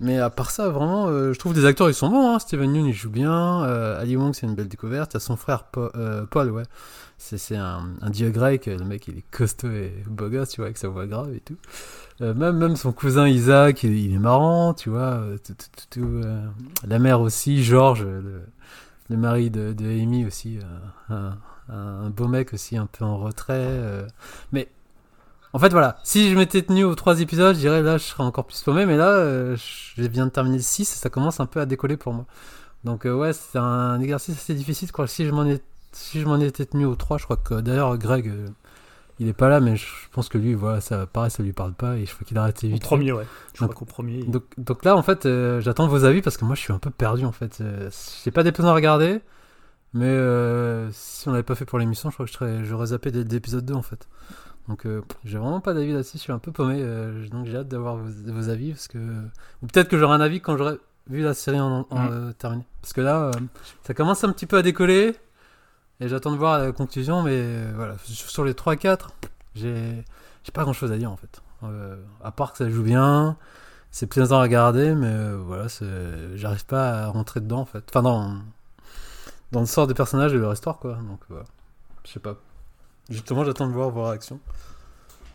Mais à part ça, vraiment, euh, je trouve des acteurs ils sont bons. Hein. Steven Yeun il joue bien, euh, Ali Wong c'est une belle découverte. Il y a son frère Paul, Paul ouais, c'est un, un dieu grec. Le mec il est costaud et beau gosse, tu vois, avec sa voix grave et tout. Euh, même, son cousin Isaac, il, est marrant, tu vois. Tout, euh, la mère aussi, Georges, le, mari de, Amy aussi, euh, un, un, beau mec aussi, un peu en retrait. mais en fait, voilà, si je m'étais tenu aux trois épisodes, je dirais là, je serais encore plus paumé, mais là, je viens de terminer le 6 et ça commence un peu à décoller pour moi. Donc, ouais, c'est un exercice assez difficile, quoi. Si je m'en si je m'en étais tenu aux trois, je crois que d'ailleurs, Greg il est pas là, mais je pense que lui, voilà, ça pareil, ça lui parle pas et je faut qu'il arrête Au vite. premier, ouais. Je Donc- crois qu'au premier. Donc, donc là, en fait, euh, j'attends vos avis parce que moi, je suis un peu perdu, en fait. Euh, J'ai pas d'épisode à regarder, mais euh, si on l'avait pas fait pour l'émission, je crois que je serais- j'aurais zappé dès l'épisode 2, en fait. Donc, euh, j'ai vraiment pas d'avis là-dessus, je suis un peu paumé, euh, donc j'ai hâte d'avoir vos, vos avis, parce que... Ou peut-être que j'aurai un avis quand j'aurai vu la série en, en, Mm. euh, terminée. Parce que là, euh, ça commence un petit peu à décoller, et j'attends de voir la conclusion, mais euh, voilà, sur les 3-4, j'ai j'ai pas grand-chose à dire, en fait. Euh, à part que ça joue bien, c'est plaisant à regarder, mais euh, voilà, j'arrive pas à rentrer dedans en fait. Enfin, dans, dans le sort des personnages et leur histoire, quoi. Donc voilà, je sais pas. Justement, j'attends de voir vos réactions.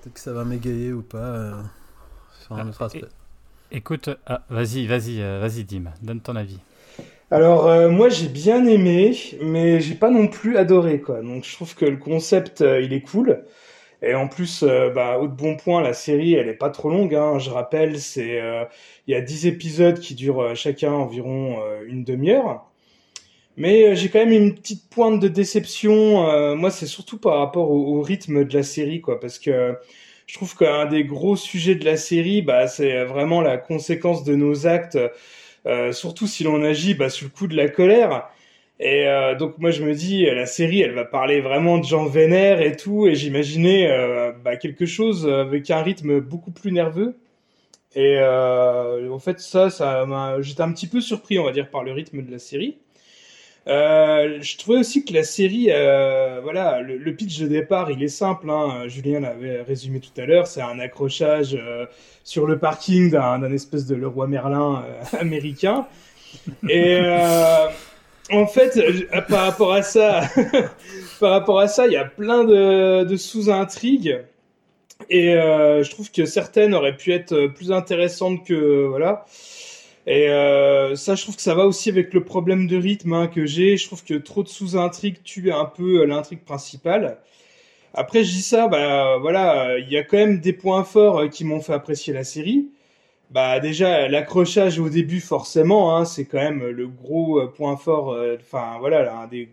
Peut-être que ça va m'égayer ou pas euh, sur un Ah, autre aspect. Écoute, ah, vas-y, vas-y, vas-y, Dim, donne ton avis. Alors euh, moi j'ai bien aimé, mais j'ai pas non plus adoré quoi. Donc je trouve que le concept euh, il est cool. Et en plus, euh, bah, au de bon point, la série elle est pas trop longue. Hein. Je rappelle, c'est euh, il y a 10 épisodes qui durent chacun environ une demi-heure. Mais j'ai quand même une petite pointe de déception. moi, c'est surtout par rapport au, au rythme de la série, quoi, parce que je trouve qu'un des gros sujets de la série, bah, c'est vraiment la conséquence de nos actes, surtout si l'on agit bah, sous le coup de la colère. Et euh, donc moi je me dis la série elle va parler vraiment de gens vénères et tout et j'imaginais euh, bah, quelque chose avec un rythme beaucoup plus nerveux et euh, en fait ça ça j'étais un petit peu surpris on va dire par le rythme de la série euh, je trouvais aussi que la série, euh, voilà, le, pitch de départ, il est simple. Hein, Julien l'avait résumé tout à l'heure. C'est un accrochage euh, sur le parking d'un espèce de Leroy Merlin euh, américain. Et euh, en fait, par rapport à ça, par rapport à ça, il y a plein de, de sous-intrigues. Et euh, je trouve que certaines auraient pu être plus intéressantes que voilà. Et euh, ça, je trouve que ça va aussi avec le problème de rythme hein, que j'ai. Je trouve que trop de sous-intrigues tue un peu euh, l'intrigue principale. Après, je dis ça, bah voilà, il y a quand même des points forts euh, qui m'ont fait apprécier la série. Bah déjà, l'accrochage au début, forcément, hein, c'est quand même le gros euh, point fort. Enfin voilà, là, un des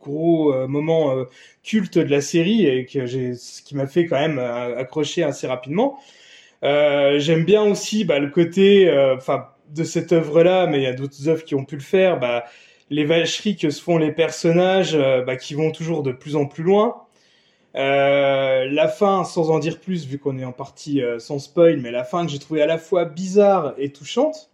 gros moments cultes de la série et que j'ai, ce qui m'a fait quand même accrocher assez rapidement. J'aime bien aussi bah, le côté, enfin de cette œuvre-là, mais il y a d'autres œuvres qui ont pu le faire. Bah, les vacheries que se font les personnages, euh, bah, qui vont toujours de plus en plus loin. Euh, la fin, sans en dire plus, vu qu'on est en partie euh, sans spoil, mais la fin que j'ai trouvé à la fois bizarre et touchante.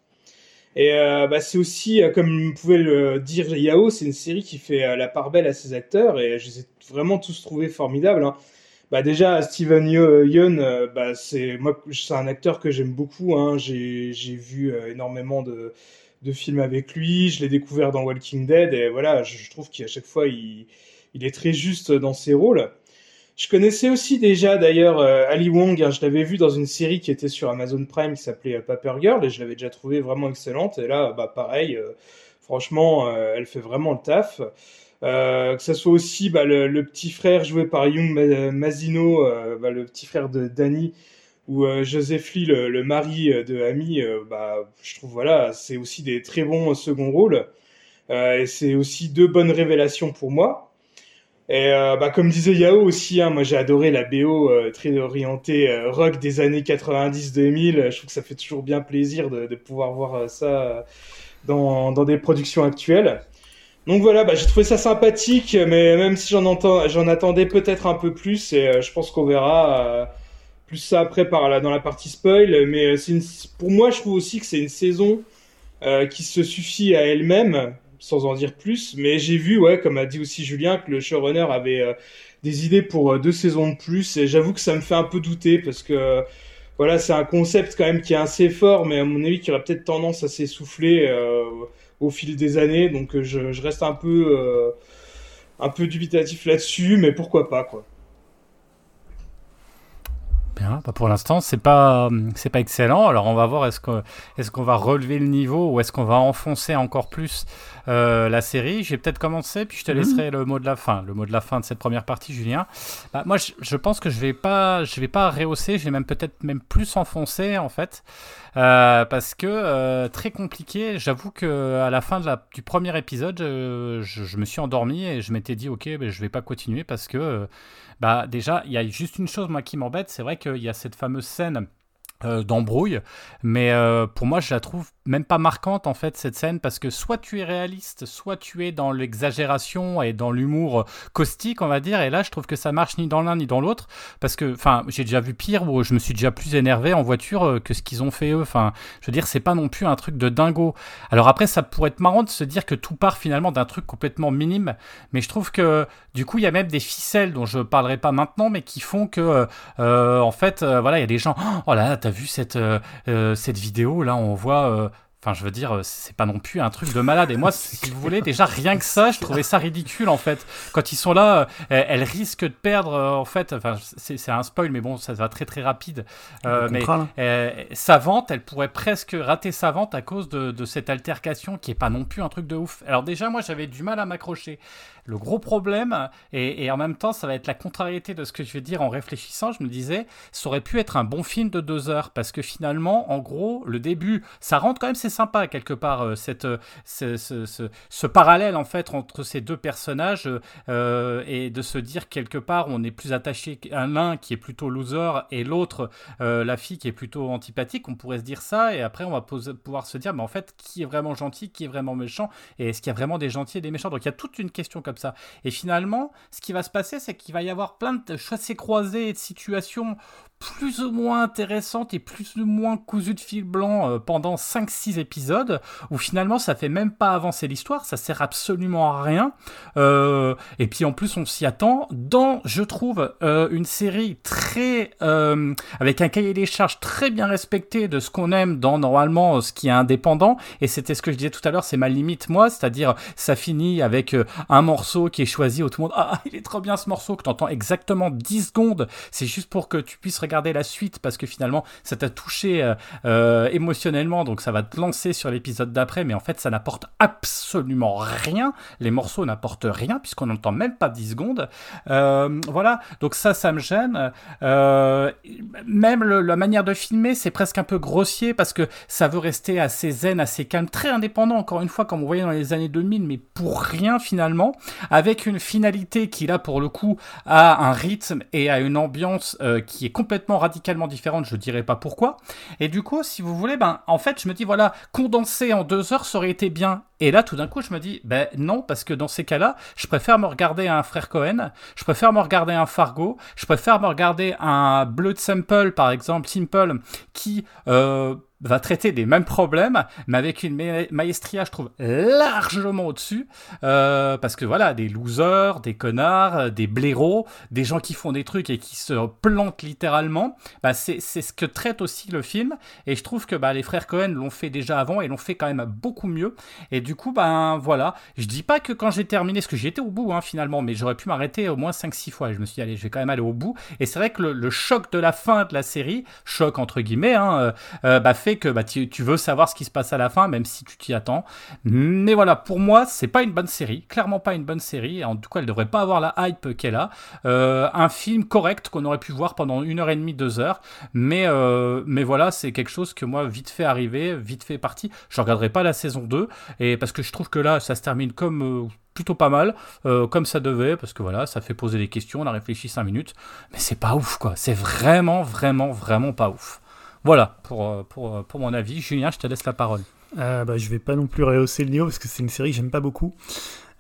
Et bah, c'est aussi, comme pouvait le dire Yao, c'est une série qui fait la part belle à ses acteurs et je les ai vraiment tous trouvés formidables. Hein. Bah déjà Steven Yeun, euh, bah c'est moi c'est un acteur que j'aime beaucoup. Hein. J'ai vu euh, énormément de de films avec lui. Je l'ai découvert dans Walking Dead et voilà, je, trouve qu'à chaque fois il il est très juste dans ses rôles. Je connaissais aussi déjà d'ailleurs euh, Ali Wong, hein, je l'avais vu dans une série qui était sur Amazon Prime qui s'appelait Paper Girl et je l'avais déjà trouvé vraiment excellente. Et là, bah pareil, franchement, elle fait vraiment le taf. Euh, que ça soit aussi bah, le, le petit frère joué par Young Ma- Mazino, euh, bah, le petit frère de Danny, ou euh, Joseph Lee, le, le mari euh, de Amy, euh, bah, je trouve voilà, c'est aussi des très bons euh, second rôles. Euh, et c'est aussi deux bonnes révélations pour moi. Et euh, bah, comme disait Yao aussi, hein, moi j'ai adoré la BO euh, très orientée euh, rock des années 90-2000. Je trouve que ça fait toujours bien plaisir de, de pouvoir voir euh, ça euh, dans, dans des productions actuelles. Donc voilà, bah, j'ai trouvé ça sympathique, mais même si j'en j'en attendais peut-être un peu plus, et euh, je pense qu'on verra euh, plus ça après dans la partie spoil. Mais euh, pour moi, je trouve aussi que c'est une saison qui se suffit à elle-même, sans en dire plus. Mais j'ai vu, ouais, comme a dit aussi Julien, que le showrunner avait des idées pour deux saisons de plus, et j'avoue que ça me fait un peu douter parce que voilà, c'est un concept quand même qui est assez fort, mais à mon avis qui aurait peut-être tendance à s'essouffler au fil des années. Donc euh, je, je reste un peu euh, un peu dubitatif là-dessus, mais pourquoi pas quoi. Bien, bah pour l'instant, c'est pas, c'est pas excellent. Alors, on va voir est-ce que, est-ce qu'on va relever le niveau ou est-ce qu'on va enfoncer encore plus euh, la série. Je vais peut-être commencer, puis je te Mhm. laisserai le mot de la fin, le mot de la fin de cette première partie, Julien. Bah, moi, je, je pense que je vais pas, je vais pas rehausser, je vais même peut-être même plus enfoncer en fait, euh, parce que euh, très compliqué. J'avoue que à la fin de la, du premier épisode, je, je me suis endormi et je m'étais dit ok, ben, je vais pas continuer parce que Bah déjà, il y a juste une chose moi qui m'embête, c'est vrai qu'il y a cette fameuse scène euh, d'embrouille, mais euh, pour moi je la trouve même pas marquante en fait cette scène parce que soit tu es réaliste, soit tu es dans l'exagération et dans l'humour caustique on va dire, et là je trouve que ça marche ni dans l'un ni dans l'autre parce que enfin j'ai déjà vu pire où je me suis déjà plus énervé en voiture euh, que ce qu'ils ont fait eux, enfin je veux dire c'est pas non plus un truc de dingo. Alors après ça pourrait être marrant de se dire que tout part finalement d'un truc complètement minime, mais je trouve que du coup il y a même des ficelles dont je parlerai pas maintenant mais qui font que en fait voilà il y a des gens oh là, là t'as vu cette, euh, euh, cette vidéo Là, on voit. Euh, enfin, je veux dire, c'est pas non plus un truc de malade. Et moi, si vous voulez, déjà rien que ça, je trouvais ça ridicule en fait. Quand ils sont là, elle, risque de perdre en fait. Enfin, c'est un spoil, mais bon, ça va très très rapide. mais sa vente, elle pourrait presque rater sa vente à cause de, de cette altercation qui est pas non plus un truc de ouf. Alors déjà, moi, j'avais du mal à m'accrocher. Le gros problème, et, en même temps, ça va être la contrariété de ce que je vais dire en réfléchissant, je me disais, ça aurait pu être un bon film de deux heures, parce que finalement, en gros, le début, ça rentre quand même, c'est sympa quelque part, euh, cette, euh, ce, ce, parallèle en fait entre ces deux personnages, euh, et de se dire quelque part, on est plus attaché à l'un qui est plutôt loser, et l'autre, la fille qui est plutôt antipathique, on pourrait se dire ça, et après on va pouvoir se dire, mais en fait, qui est vraiment gentil, qui est vraiment méchant, et est-ce qu'il y a vraiment des gentils et des méchants? Donc il y a toute une question comme ça. Et finalement, ce qui va se passer, c'est qu'il va y avoir plein de chassés croisés de situations plus ou moins intéressante et plus ou moins cousu de fil blanc euh, pendant 5-6 épisodes, où finalement ça fait même pas avancer l'histoire, ça sert absolument à rien. Euh, et puis en plus on s'y attend dans, je trouve, euh, une série très... avec un cahier des charges très bien respecté de ce qu'on aime dans normalement ce qui est indépendant, et c'était ce que je disais tout à l'heure, c'est ma limite moi, c'est-à-dire ça finit avec un morceau qui est choisi où tout le monde, ah il est trop bien ce morceau, que tu entends exactement 10 secondes, c'est juste pour que tu puisses regarder la suite parce que finalement ça t'a touché euh, euh, émotionnellement, donc ça va te lancer sur l'épisode d'après, mais en fait ça n'apporte absolument rien. Les morceaux n'apportent rien puisqu'on n'entend même pas 10 secondes. Euh, voilà, donc ça, ça me gêne. même la manière de filmer, c'est presque un peu grossier parce que ça veut rester assez zen, assez calme, très indépendant, encore une fois, comme vous voyez dans les années 2000, mais pour rien finalement, avec une finalité qui là pour le coup a un rythme et a une ambiance qui est complètement radicalement différente, je dirais pas pourquoi. Et du coup, si vous voulez, ben, en fait, je me dis, voilà, condenser en deux heures, ça aurait été bien. Et là, tout d'un coup, je me dis, ben non, parce que dans ces cas-là, je préfère me regarder un frère Cohen, je préfère me regarder un Fargo, je préfère me regarder un Blood Sample, par exemple, Simple, qui euh, va traiter des mêmes problèmes, mais avec une maestria, je trouve, largement au-dessus. Euh, parce que voilà, des losers, des connards, euh, des blaireaux, des gens qui font des trucs et qui se plantent littéralement, bah c'est ce que traite aussi le film. Et je trouve que bah, les frères Cohen l'ont fait déjà avant et l'ont fait quand même beaucoup mieux. Et du coup, ben voilà, je dis pas que quand j'ai terminé, parce que j'étais au bout hein, finalement, mais j'aurais pu m'arrêter au moins 5-6 fois. Et je me suis dit, allez, je vais quand même aller au bout. Et c'est vrai que le, choc de la fin de la série, choc entre guillemets, hein, euh, bah, fait que bah, tu, veux savoir ce qui se passe à la fin, même si tu t'y attends. Mais voilà, pour moi, c'est pas une bonne série, clairement pas une bonne série. En tout cas, elle devrait pas avoir la hype qu'elle a. Euh, un film correct qu'on aurait pu voir pendant une heure et demie, deux heures. Mais, euh, mais voilà, c'est quelque chose que moi, vite fait arriver, vite fait parti. Je regarderai pas la saison 2, et parce que je trouve que là, ça se termine comme euh, plutôt pas mal, comme ça devait, parce que voilà, ça fait poser des questions, on a réfléchi 5 minutes, mais c'est pas ouf quoi, c'est vraiment, vraiment, vraiment pas ouf. Voilà pour, euh, pour, euh, pour mon avis. Julien, je te laisse la parole. Euh, bah, je vais pas non plus rehausser le niveau parce que c'est une série que j'aime pas beaucoup.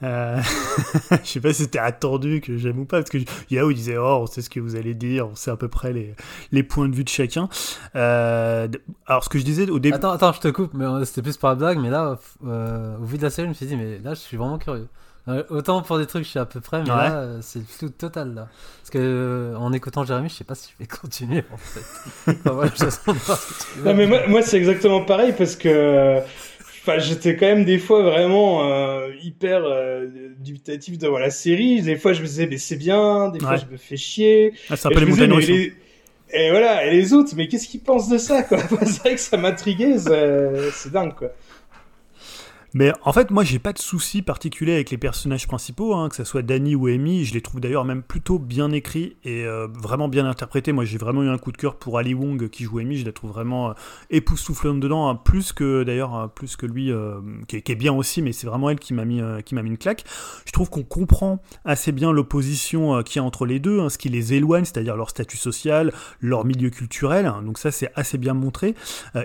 Euh... je sais pas si c'était attendu que j'aime ou pas, parce que Yahoo disait Oh, on sait ce que vous allez dire, on sait à peu près les, les points de vue de chacun. Euh... Alors, ce que je disais au début. Attends, attends, je te coupe, mais c'était plus par la blague, mais là, au vu de la série, je me suis dit Mais là, je suis vraiment curieux. Euh, autant pour des trucs, je suis à peu près, mais là, euh, c'est tout total là. Parce que euh, en écoutant Jérémy, je sais pas si je vais continuer en fait. non, mais moi, moi c'est exactement pareil parce que enfin, j'étais quand même des fois vraiment hyper dubitatif devant la série. Des fois, je me disais, mais c'est bien. Des fois, je me fais chier. Ah, c'est un peu les montagnes Et voilà, et les autres, mais qu'est-ce qu'ils pensent de ça, quoi? C'est vrai que ça m'intriguait, c'est dingue, quoi. Mais en fait, moi, j'ai pas de souci particulier avec les personnages principaux, hein, que ce soit Danny ou Amy. Je les trouve d'ailleurs même plutôt bien écrits et euh, vraiment bien interprétés. Moi, j'ai vraiment eu un coup de cœur pour Ali Wong qui joue Amy. Je la trouve vraiment euh, époustouflante dedans, hein, plus que d'ailleurs, euh, plus que lui, qui est, qui, est, bien aussi. Mais c'est vraiment elle qui m'a mis, qui m'a mis une claque. Je trouve qu'on comprend assez bien l'opposition qu'il y a entre les deux, hein, ce qui les éloigne, c'est-à-dire leur statut social, leur milieu culturel. Hein. donc ça, c'est assez bien montré.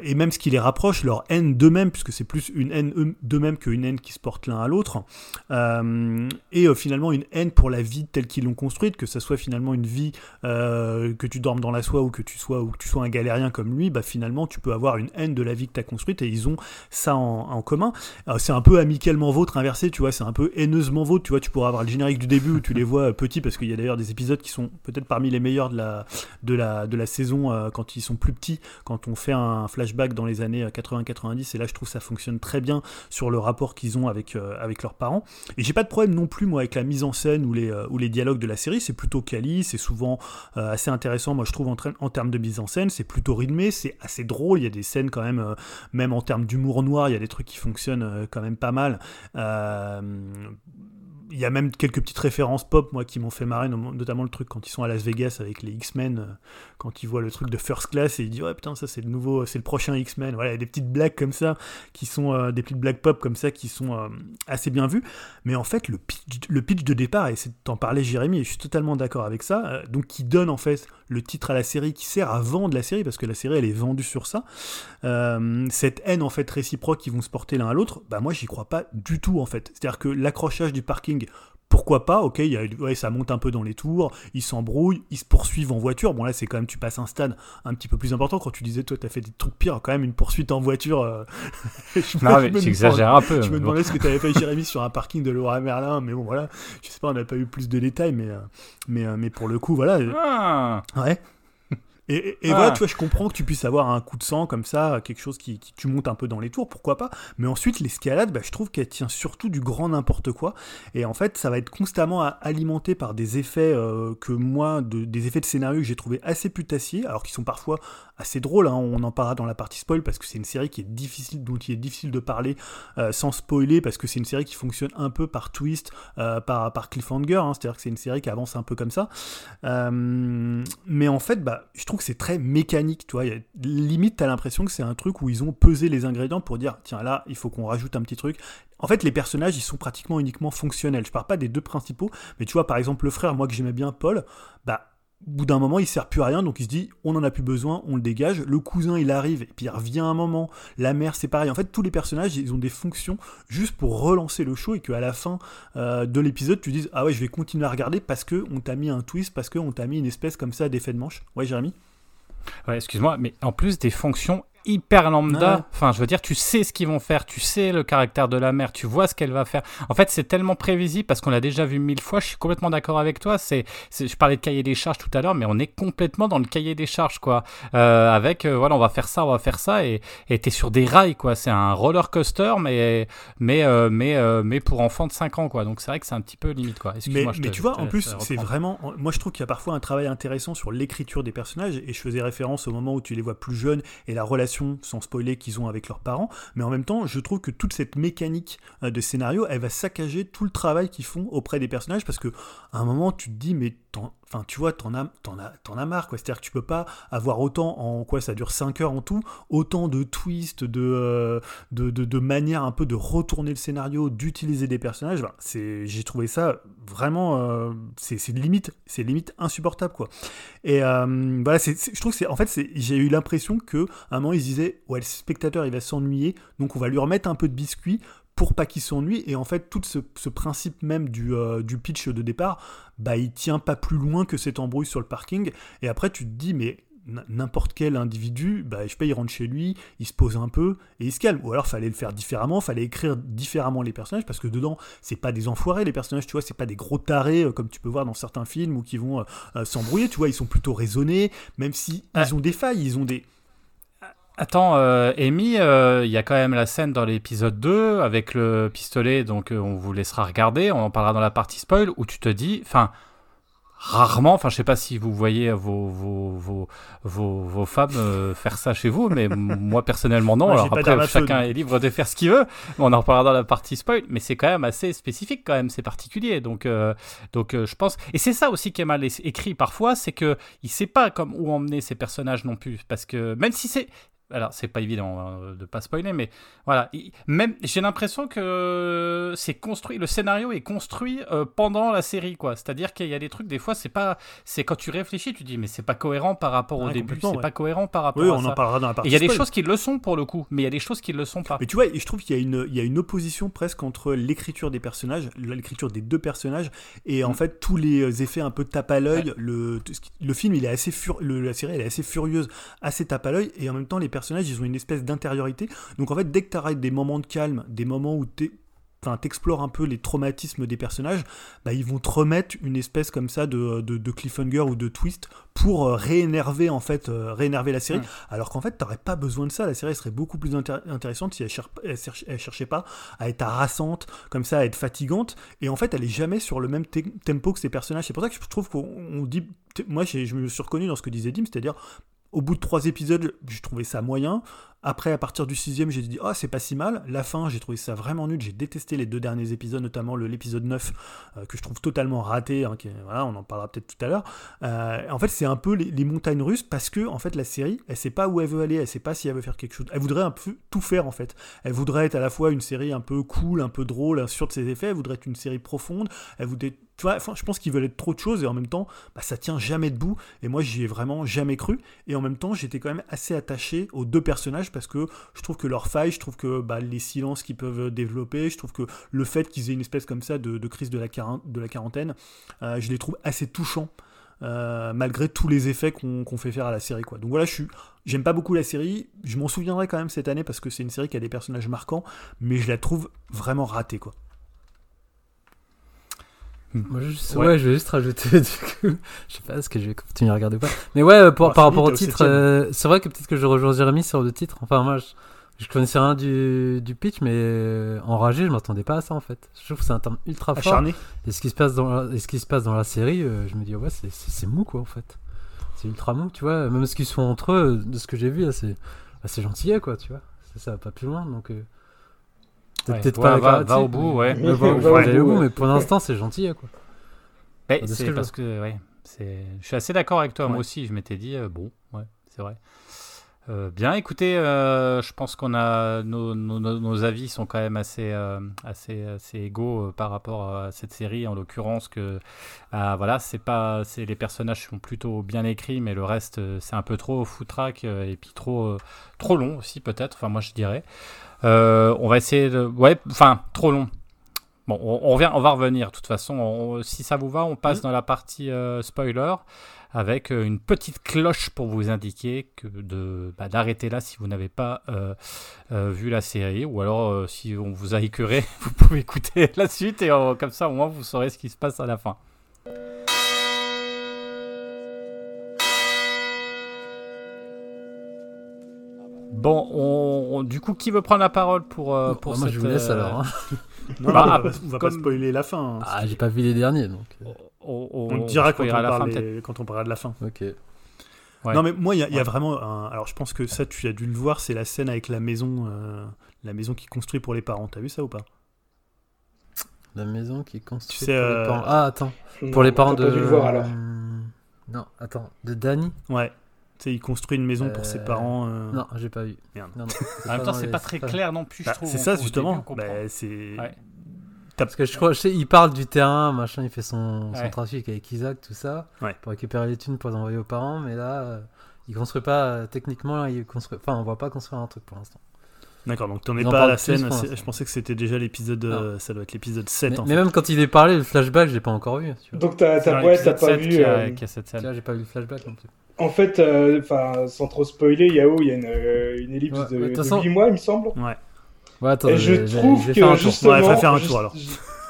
et même ce qui les rapproche, leur haine d'eux-mêmes, puisque c'est plus une haine d'eux-mêmes qu'une haine qui se porte l'un à l'autre. Euh, et euh, finalement une haine pour la vie telle qu'ils l'ont construite, que ce soit finalement une vie euh, que tu dormes dans la soie ou que tu sois ou que tu sois un galérien comme lui, bah finalement tu peux avoir une haine de la vie que tu as construite et ils ont ça en, commun. c'est un peu amicalement vôtre inversé, tu vois, c'est un peu haineusement vôtre, tu vois, tu pourras avoir le générique du début où tu les vois petits parce qu'il y a d'ailleurs des épisodes qui sont peut-être parmi les meilleurs de la, de la, de la saison quand ils sont plus petits, quand on fait un flashback dans les années 80-90 et là je trouve ça fonctionne très bien le rapport qu'ils ont avec, euh, avec leurs parents. Et j'ai pas de problème non plus, moi, avec la mise en scène ou les, euh, ou les dialogues de la série. C'est plutôt quali, c'est souvent euh, assez intéressant, moi, je trouve, en, en termes de mise en scène. C'est plutôt rythmé, c'est assez drôle. Il y a des scènes, quand même, même en termes d'humour noir, il y a des trucs qui fonctionnent quand même pas mal il y a même quelques petites références pop, moi, qui m'ont fait marrer, notamment le truc quand ils sont à Las Vegas avec les X-Men, euh, quand ils voient le truc de First Class et ils disent ouais putain ça c'est le nouveau, c'est le prochain X-Men. Voilà, des petites blagues comme ça qui sont euh, des petites blagues pop comme ça qui sont euh, assez bien vues. Mais en fait le pitch, le pitch de départ et c'est t'en parlais Jérémy et je suis totalement d'accord avec ça. donc qui donne en fait le titre à la série, qui sert à vendre la série parce que la série elle est vendue sur ça. cette haine en fait réciproque qui vont se porter l'un à l'autre, bah moi j'y crois pas du tout en fait. C'est-à-dire que l'accrochage du parking pourquoi pas, ok, y a, ça monte un peu dans les tours, ils s'embrouillent, ils se poursuivent en voiture. Bon, là, c'est quand même, tu passes un stade un petit peu plus important. Quand tu disais, toi, t'as fait des trucs pires, quand même, une poursuite en voiture. Euh, non, mais j'exagère un peu. Je me demandais ce que t'avais fait, Jérémy, sur un parking de Laura Merlin, mais bon, voilà, je sais pas, on n'a pas eu plus de détails, mais, euh, mais, euh, mais pour le coup, voilà. Ah. Ouais. Et, voilà, tu vois, je comprends que tu puisses avoir un coup de sang comme ça, quelque chose qui, qui tu montes un peu dans les tours, pourquoi pas. Mais ensuite, l'escalade, bah, je trouve qu'elle tient surtout du grand n'importe quoi. Et en fait, ça va être constamment alimenté par des effets euh, que moi, de, des effets de scénario que j'ai trouvé assez putassiers, alors qu'ils sont parfois assez drôles. Hein. On en parlera dans la partie spoil parce que c'est une série qui est difficile, dont il est difficile de parler euh, sans spoiler parce que c'est une série qui fonctionne un peu par twist, euh, par, par cliffhanger. Hein. C'est-à-dire que c'est une série qui avance un peu comme ça. mais en fait, bah, je trouve que c'est très mécanique, tu vois. limite, t'as l'impression que c'est un truc où ils ont pesé les ingrédients pour dire, tiens, là, il faut qu'on rajoute un petit truc. En fait, les personnages, ils sont pratiquement uniquement fonctionnels. Je parle pas des deux principaux, mais tu vois, par exemple, le frère, moi que j'aimais bien, Paul, bah, bout d'un moment, il sert plus à rien, donc il se dit, on en a plus besoin, on le dégage. Le cousin, il arrive, et puis il revient un moment. La mère, c'est pareil. En fait, tous les personnages, ils ont des fonctions juste pour relancer le show et qu'à la fin euh, de l'épisode, tu dises, ah ouais, je vais continuer à regarder parce que on t'a mis un twist, parce qu'on t'a mis une espèce comme ça d'effet de manche. Ouais, Jérémy? Ouais, excuse-moi, mais en plus des fonctions hyper lambda. Enfin, je veux dire, tu sais ce qu'ils vont faire, tu sais le caractère de la mère, tu vois ce qu'elle va faire. En fait, c'est tellement prévisible parce qu'on l'a déjà vu mille fois. Je suis complètement d'accord avec toi. C'est, je parlais de cahier des charges tout à l'heure, mais on est complètement dans le cahier des charges, quoi. Euh, avec, euh, voilà, on va faire ça, on va faire ça, et t'es sur des rails, quoi. C'est un roller coaster, mais mais euh, mais mais pour enfants de 5 ans, quoi. Donc c'est vrai que c'est un petit peu limite, quoi. Mais, mais tu vois, en plus, c'est vraiment. Moi, je trouve qu'il y a parfois un travail intéressant sur l'écriture des personnages, et je faisais référence au moment où tu les vois plus jeunes et la relation sans spoiler, qu'ils ont avec leurs parents. Mais en même temps, je trouve que toute cette mécanique euh, de scénario, elle va saccager tout le travail qu'ils font auprès des personnages parce que à un moment, tu te dis, mais enfin, tu vois, t'en as, t'en as, t'en as marre, quoi. C'est-à-dire que tu peux pas avoir autant, en quoi ça dure 5 heures en tout, autant de twists, de, euh, de, de, manières un peu de retourner le scénario, d'utiliser des personnages. c'est, j'ai trouvé ça vraiment, euh, c'est, c'est limite, c'est limite insupportable, quoi. Et voilà, c'est, je trouve que c'est, en fait, c'est, j'ai eu l'impression que à un moment ils disaient, ouais, le spectateur il va s'ennuyer, donc on va lui remettre un peu de biscuit pour pas qu'il s'ennuie. Et en fait, tout ce, principe même du, euh, du, pitch de départ, bah, il tient pas plus loin que cette embrouille sur le parking. Et après, tu te dis, mais n'importe quel individu, bah, je sais pas, il rentre chez lui, il se pose un peu et il se calme. Ou alors, fallait le faire différemment, fallait écrire différemment les personnages parce que dedans, c'est pas des enfoirés les personnages, tu vois, c'est pas des gros tarés euh, comme tu peux voir dans certains films ou qui vont euh, s'embrouiller, tu vois, ils sont plutôt raisonnés, même si ils ont des failles, ils ont des Attends, euh, Amy, euh, il y a quand même la scène dans l'épisode 2 avec le pistolet, donc euh, on vous laissera regarder, on en parlera dans la partie spoil, où tu te dis, enfin, rarement, enfin je sais pas si vous voyez vos, vos, vos, vos, vos femmes euh, faire ça chez vous, mais moi personnellement non. Moi, Alors après chacun est libre de faire ce qu'il veut. On en reparlera dans la partie spoil, mais c'est quand même assez spécifique quand même, c'est particulier. Donc, euh, donc euh, je pense, et c'est ça aussi qui est mal écrit parfois, c'est que il sait pas comme où emmener ces personnages non plus, parce que même si c'est alors, c'est pas évident hein, de pas spoiler, mais voilà. il- Même, j'ai l'impression que c'est construit, le scénario est construit euh, pendant la série, quoi. C'est-à-dire qu'il y a des trucs, des fois, c'est pas, c'est quand tu réfléchis, tu dis, mais c'est pas cohérent par rapport au Ouais, début, c'est ouais. pas cohérent par rapport Oui, à on ça. en parlera dans la Et partie. il y a des choses qui le sont pour le coup, mais il y a des choses qui le sont pas. Mais tu vois, je trouve qu'il y a une, il y a une opposition presque entre l'écriture des personnages, l'écriture des deux personnages, et en Mm. fait tous les effets un peu tape à l'œil. Le, film, il est assez fur, le- la série, elle est assez furieuse, assez tape à l'œil, et en même temps les personnages, ils ont une espèce d'intériorité. Donc en fait, dès que tu arrêtes des moments de calme, des moments où tu Enfin, t'explores un peu les traumatismes des personnages, bah, ils vont te remettre une espèce comme ça de, de, de cliffhanger ou de twist pour euh, réénerver en fait, euh, réénerver la série. Ouais. Alors qu'en fait, t'aurais pas besoin de ça. La série serait beaucoup plus intér- intéressante si elle, cher- elle cherch- elle cherchait pas à être harassante, comme ça, à être fatigante. Et en fait, elle est jamais sur le même te- tempo que ses personnages. C'est pour ça que je trouve qu'on on dit. Moi, je me suis reconnu dans ce que disait Dim, c'est-à-dire. Au bout de trois épisodes, je trouvais ça moyen. Après, à partir du sixième, j'ai dit, ah, c'est pas si mal. La fin, j'ai trouvé ça vraiment nul. J'ai détesté les deux derniers épisodes, notamment l'épisode 9, euh, que je trouve totalement raté. hein, voilà, on en parlera peut-être tout à l'heure. Euh, en fait, c'est un peu les, les montagnes russes parce que, en fait, la série, elle sait pas où elle veut aller, elle sait pas si elle veut faire quelque chose. Elle voudrait un peu tout faire, en fait. Elle voudrait être à la fois une série un peu cool, un peu drôle, sûre de ses effets. Elle voudrait être une série profonde. Elle voudrait, tu vois, enfin, je pense qu'ils veulent être trop de choses et en même temps, bah, ça tient jamais debout. Et moi, j'y ai vraiment jamais cru. Et en même temps, j'étais quand même assez attaché aux deux personnages parce que je trouve que leurs failles, je trouve que bah, les silences qu'ils peuvent développer, je trouve que le fait qu'ils aient une espèce comme ça de, crise de la, quarantaine, euh, je les trouve assez touchants. euh, malgré tous les effets qu'on fait faire à la série quoi. Donc voilà, je j'aime pas beaucoup la série, je m'en souviendrai quand même cette année parce que c'est une série qui a des personnages marquants, mais je la trouve vraiment ratée quoi. Moi, juste- Ouais. ouais. je vais juste rajouter du coup. Je sais pas est-ce que je vais continuer à regarder ou pas. Mais ouais, euh, pour- par fini, rapport au titre, euh, c'est vrai que peut-être que je rejoins Jérémy sur le titre. Enfin, moi, je, je connaissais rien du, du pitch, mais euh, enragé, je m'attendais pas à ça en fait. Je trouve que c'est un terme ultra fort. Acharné. Et ce qui se passe dans la, et ce qui se passe dans la série, euh, je me dis ouais, c'est- mou quoi en fait. C'est ultra mou, tu vois. Même ce qu'ils font entre eux, de ce que j'ai vu, c'est bah, c'est gentillet quoi, tu vois. Ça, ça va pas plus loin donc. euh, t'es Ouais, peut-être ouais, pas va- va au bout, ouais. Ouais, va, va au bout, mais pour l'instant, c'est quoi. Mais de ce c'est parce que, ouais, c'est... je suis assez d'accord avec toi, moi aussi. Je m'étais dit, euh, bon, ouais, c'est vrai. Euh, bien, écoutez, euh, je pense qu'on a nos, nos- nos- nos avis sont quand même assez, euh, assez, assez égaux par rapport à cette série, en l'occurrence que, voilà, c'est pas, c'est les personnages sont plutôt bien écrits, mais le reste, c'est un peu trop foutraque et puis trop, trop long aussi peut-être. Enfin, moi je dirais. On va essayer de, ouais, enfin, trop long. Bon, on, on revient, on va revenir. De toute façon, on- si ça vous va, on passe dans la partie spoiler avec euh, une petite cloche pour vous indiquer que de bah, d'arrêter là si vous n'avez pas euh, euh, vu la série ou alors euh, si on vous a écœuré, vous pouvez écouter la suite et euh, comme ça au moins vous saurez ce qui se passe à la fin. Bon, on, on- du coup, qui veut prendre la parole pour, euh, pour Bah, moi, je cette, vous laisse euh, alors. hein. Non, Bah, on va, on va pas spoiler la fin. hein. Ah, j'ai pas vu les derniers donc. Euh, on, dira quand on, spoilera à la fin, parle peut-être. des- quand on parlera de la fin. Ok. Ouais. Non, mais moi, il y a, y vraiment. Un... Alors, je pense que ça, tu as dû le voir, c'est la scène avec la maison, euh, la maison qui construit pour les parents. T'as vu ça ou pas? La maison qui est construite Tu sais, pour les euh, parents. Ah, attends. Non, Pour les parents de. pas dû le voir alors. Hum, Non, attends. De Danny? Ouais. Tu sais, il construit une maison pour ses Euh, parents. euh, Non, j'ai pas vu. Merde. Non, non, En même temps, c'est pas très clair non plus, bah, je trouve. c'est ça, justement. Bah, c'est. Ouais. Parce que je crois, je sais, il parle du terrain, machin, il fait son, trafic avec Isaac, tout ça, Ouais. pour récupérer les thunes pour les envoyer aux parents, mais là, euh, il construit pas, euh, techniquement, il construit, enfin, on voit pas construire un truc pour l'instant. D'accord, donc t'en es pas à la scène. Je pensais que c'était déjà l'épisode. euh, Ça doit être l'épisode 7 Mais, en mais fait. même quand il est parlé, le flashback, je l'ai pas encore vu. Tu vois. Donc t'as ouais, pas 7 vu. qu'il y a- euh, qu'il y a cette Tu scène. vois, j'ai pas vu le flashback non plus. En fait, euh, sans trop spoiler, Yao, il y a une, une ellipse Ouais, de, de de toute façon- 8 mois, il me semble. Ouais. Ouais, attends, Et je trouve un que justement. Ouais, faire un tour, alors.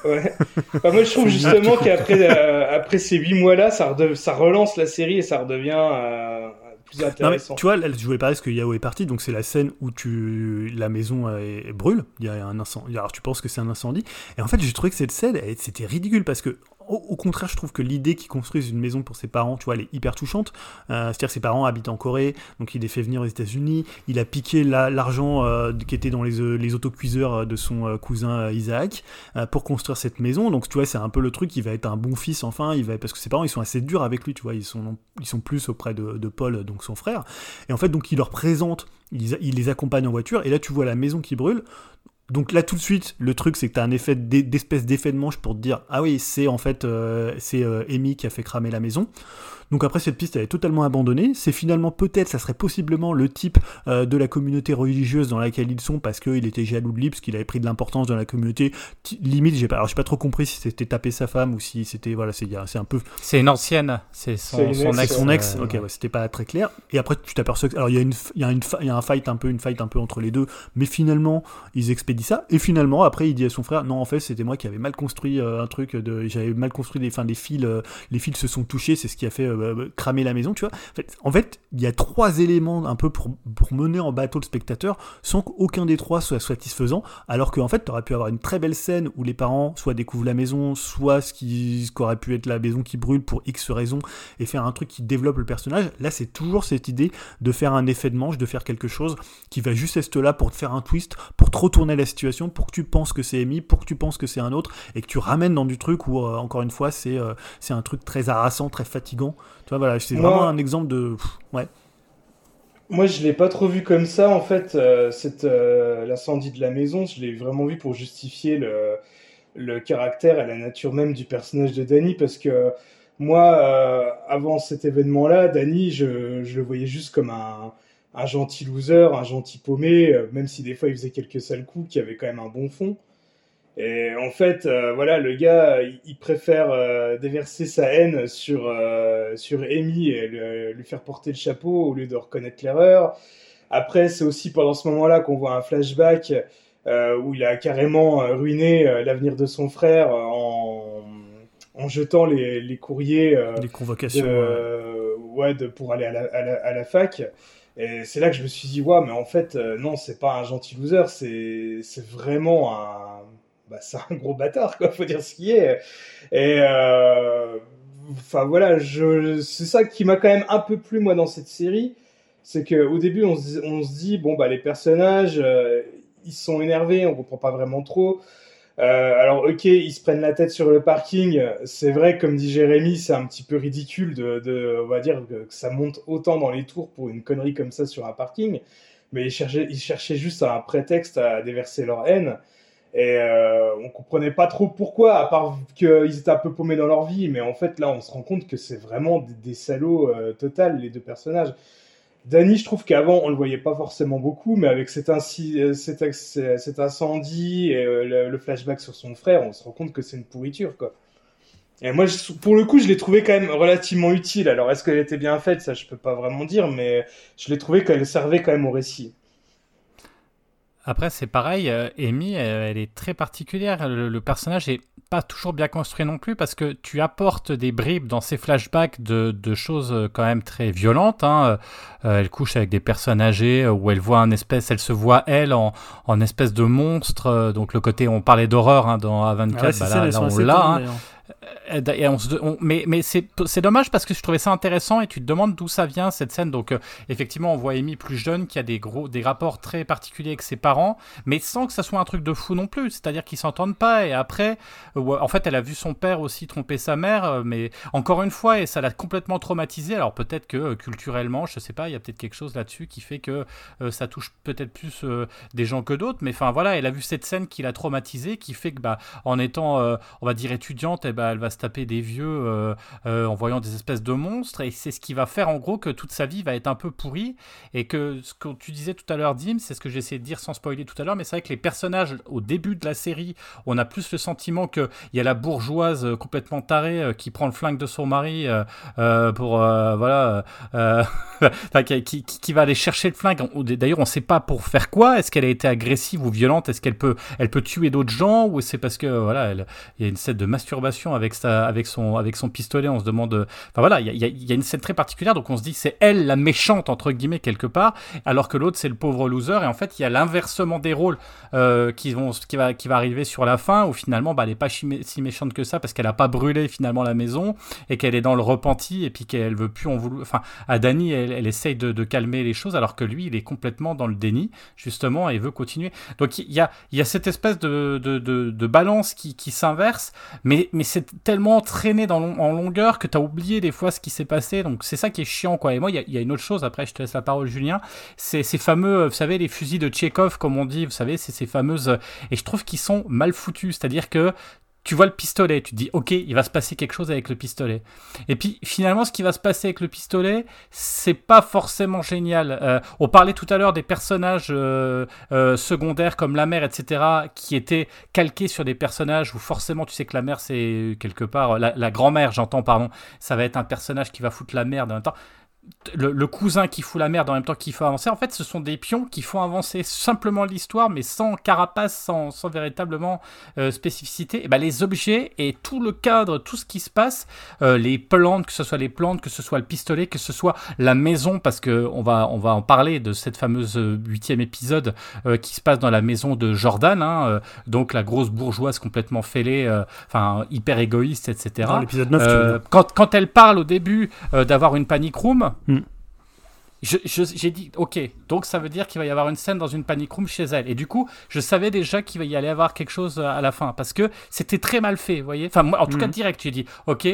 Ouais. Enfin, moi, je trouve justement qu'après euh, après ces 8 mois-là, ça, relance la série et ça redevient euh, plus Non, mais intéressant. tu vois, là, je voulais parler parce que Yao est parti, donc c'est la scène où tu la maison euh, brûle. Il y a un incendie. Alors tu penses que c'est un incendie, et en fait j'ai trouvé que cette scène, c'était ridicule parce que au, contraire, je trouve que l'idée qu'ils construisent une maison pour ses parents, tu vois, elle est hyper touchante. Euh, c'est-à-dire ses parents habitent en Corée, donc il les fait venir aux États-Unis. Il a piqué l'argent euh, qui était dans les, euh, autocuiseurs de son cousin Isaac pour construire cette maison. Donc tu vois, c'est un peu le truc. Il va être un bon fils enfin. Il va parce que ses parents, ils sont assez durs avec lui. Tu vois, ils sont plus auprès de, Paul, donc son frère. Et en fait, donc il leur présente il, les accompagne en voiture, et là tu vois la maison qui brûle. Donc là tout de suite, le truc c'est que tu un effet d'espèce d'effet de manche pour te dire ah oui c'est en fait euh, c'est euh, Amy qui a fait cramer la maison. Donc après cette piste elle est totalement abandonnée. C'est finalement peut-être, ça serait possiblement le type euh, de la communauté religieuse dans laquelle ils sont parce qu'il était jaloux de lui, parce qu'il avait pris de l'importance dans la communauté. Limite, j'ai pas, alors j'ai pas trop compris si c'était taper sa femme ou si c'était voilà, c'est un peu. C'est une ancienne, c'est son, ex. Son ex. ok, ouais, c'était pas très clair. Et après tu t'aperçois alors il y a une, il y a une, il y a un fight un peu, une fight un peu entre les deux, mais finalement ils expédient ça. Et finalement après il dit à son frère non en fait c'était moi qui avais mal construit euh, un truc de, j'avais mal construit des fils, euh, les fils se sont touchés, c'est ce qui a fait euh, cramer la maison, tu vois. En fait, il y a trois éléments un peu pour, pour mener en bateau le spectateur sans qu'aucun des trois soit satisfaisant, alors qu'en fait, tu aurais pu avoir une très belle scène où les parents soit découvrent la maison, soit ce qui, aurait pu être la maison qui brûle pour X raisons, et faire un truc qui développe le personnage. Là, c'est toujours cette idée de faire un effet de manche, de faire quelque chose qui va juste être là pour te faire un twist, pour te retourner la situation, pour que tu penses que c'est Amy, pour que tu penses que c'est un autre, et que tu ramènes dans du truc où, euh, encore une fois, euh, c'est un truc très harassant, très fatigant. Tu vois, voilà, c'est vraiment un exemple de. ouais. Moi, je l'ai pas trop vu comme ça, en fait, euh, euh, l'incendie de la maison. Je l'ai vraiment vu pour justifier le, le caractère et la nature même du personnage de Danny, parce que moi, euh, avant cet événement-là, Danny, je, je, le voyais juste comme un, un gentil loser, un gentil paumé, même si des fois il faisait quelques sales coups, qui avait quand même un bon fond. Et en fait, euh, voilà, le gars, il, préfère euh, déverser sa haine sur, euh, sur Amy et lui faire porter le chapeau au lieu de reconnaître l'erreur. Après, c'est aussi pendant ce moment-là qu'on voit un flashback où il a carrément ruiné l'avenir de son frère en, en jetant les, les courriers. les convocations. ouais, de, pour aller à la, à la, fac. Et c'est là que je me suis dit, ouais, mais en fait, non, c'est pas un gentil loser, c'est vraiment un bah, c'est un gros bâtard, quoi, faut dire ce qui est. Et euh, enfin voilà, c'est ça qui m'a quand même un peu plu moi dans cette série, c'est que au début on se, dit bon bah les personnages euh, ils sont énervés, on comprend pas vraiment trop. Euh, alors ok, ils se prennent la tête sur le parking. C'est vrai, comme dit Jérémy, c'est un petit peu ridicule de, on va dire que ça monte autant dans les tours pour une connerie comme ça sur un parking. Mais ils cherchaient, ils cherchaient juste un prétexte à déverser leur haine. Et euh, on comprenait pas trop pourquoi, à part qu'ils étaient un peu paumés dans leur vie. Mais en fait, là, on se rend compte que c'est vraiment des, salauds euh, total, les deux personnages. Danny, je trouve qu'avant, on le voyait pas forcément beaucoup, mais avec cet, euh, incendie et euh, le, flashback sur son frère, on se rend compte que c'est une pourriture, quoi. Et moi, pour le coup, je l'ai trouvé quand même relativement utile. Alors, est-ce qu'elle était bien faite? Ça, je peux pas vraiment dire, mais je l'ai trouvé qu'elle servait quand même au récit. Après, c'est pareil, euh, Amy, elle, est très particulière. Le, personnage est pas toujours bien construit non plus parce que tu apportes des bribes dans ces flashbacks de, choses euh, quand même très violentes. Hein. Euh, elle couche avec des personnes âgées où elle voit un espèce, elle se voit elle en, en espèce de monstre. Donc le côté, on parlait d'horreur hein, dans A24, ah bah là, on l'a. Euh, mais mais c'est dommage parce que je trouvais ça intéressant et tu te demandes d'où ça vient cette scène. Donc euh, effectivement, on voit Amy plus jeune qui a des gros des rapports très particuliers avec ses parents, mais sans que ça soit un truc de fou non plus. C'est-à-dire qu'ils s'entendent pas et après, euh, en fait, elle a vu son père aussi tromper sa mère, mais encore une fois et ça l'a complètement traumatisée. Alors peut-être que culturellement, je sais pas, il y a peut-être quelque chose là-dessus qui fait que ça touche peut-être plus des gens que d'autres. Mais enfin voilà, elle a vu cette scène qui l'a traumatisée, qui fait que bah en étant, on va dire étudiante, et eh ben, elle va se taper des vieux euh, euh, en voyant des espèces de monstres. Et c'est ce qui va faire en gros que toute sa vie va être un peu pourrie. Et que ce que tu disais tout à l'heure, Dim, c'est ce que j'essaie de dire sans spoiler tout à l'heure. Mais c'est vrai que les personnages, au début de la série, on a plus le sentiment qu'il y a la bourgeoise euh, complètement tarée qui prend le flingue de son mari pour. voilà. qui, va aller chercher le flingue. D'ailleurs, on ne sait pas pour faire quoi. Est-ce qu'elle a été agressive ou violente? Est-ce qu'elle peut, elle peut tuer d'autres gens? Ou c'est parce que voilà, il y a une scène de masturbation avec avec, son, avec son pistolet. On se demande. Enfin voilà, il y a, une scène très particulière, donc on se dit c'est elle la méchante, entre guillemets, quelque part, alors que l'autre c'est le pauvre loser. Et en fait, il y a l'inversement des rôles euh, qui, vont, qui, va, qui va arriver sur la fin, où finalement, bah, elle n'est pas si méchante que ça, parce qu'elle n'a pas brûlé finalement la maison, et qu'elle est dans le repenti, et puis qu'elle veut plus en vouloir. Enfin, à Dani, elle, elle essaye de, calmer les choses, alors que lui, il est complètement dans le déni, justement, et veut continuer. Donc il y a, y a cette espèce de, de balance qui, qui s'inverse, mais, mais c'est tellement traîné dans, en longueur que tu as oublié des fois ce qui s'est passé. Donc c'est ça qui est chiant, quoi. Et moi, il y, y, a une autre chose, après, je te laisse la parole, Julien, c'est ces fameux, vous savez, les fusils de Tchekhov, comme on dit, vous savez, c'est ces fameuses. Et je trouve qu'ils sont mal foutus, c'est-à-dire que tu vois le pistolet, tu te dis ok, il va se passer quelque chose avec le pistolet. Et puis finalement, ce qui va se passer avec le pistolet, c'est pas forcément génial. Euh, on parlait tout à l'heure des personnages euh, euh, secondaires comme la mère, etc., qui étaient calqués sur des personnages où forcément tu sais que la mère c'est quelque part la, grand-mère, j'entends pardon, ça va être un personnage qui va foutre la merde en même temps le, le, cousin qui fout la merde en même temps qu'il faut avancer, en fait, ce sont des pions qui font avancer simplement l'histoire, mais sans carapace, sans, sans véritablement euh, spécificité. Et ben, les objets et tout le cadre, tout ce qui se passe, euh, les plantes, que ce soit les plantes, que ce soit le pistolet, que ce soit la maison, parce que on va, on va en parler de cette fameuse huitième épisode euh, qui se passe dans la maison de Jordan, hein, euh, donc la grosse bourgeoise complètement fêlée, euh, enfin hyper égoïste, etc. l'épisode 9, quand, quand elle parle au début d'avoir une panic room, Mm. J'ai je, dit, ok, donc ça veut dire qu'il va y avoir une scène dans une panic room chez elle. Et du coup, je savais déjà qu'il va y aller avoir quelque chose à la fin, parce que c'était très mal fait, vous voyez. Enfin, moi, en tout Mm. cas, direct, j'ai dit, ok,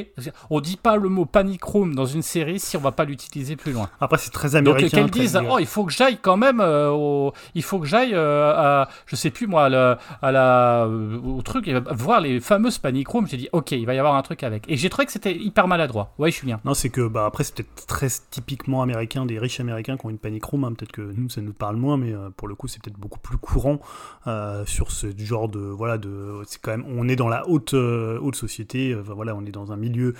on dit pas le mot panic room dans une série si on va pas l'utiliser plus loin. Après, c'est très Donc américain. qu'elles très disent, oh, il faut que j'aille quand même, euh, au... il faut que j'aille euh, à, je sais plus moi, à la, à la, euh, au truc, et voir les fameuses panic rooms. J'ai dit, ok, il va y avoir un truc avec. Et j'ai trouvé que c'était hyper maladroit. Ouais, Julien. Non, c'est que bah, après, c'est peut-être très typiquement américain, des riches américains qui ont une panic room. hein. Peut-être que nous, ça nous parle moins, mais euh, pour le coup, c'est peut-être beaucoup plus courant euh, sur ce genre de. Voilà, de, c'est quand même. On est dans la haute, euh, haute société. voilà, on est dans un milieu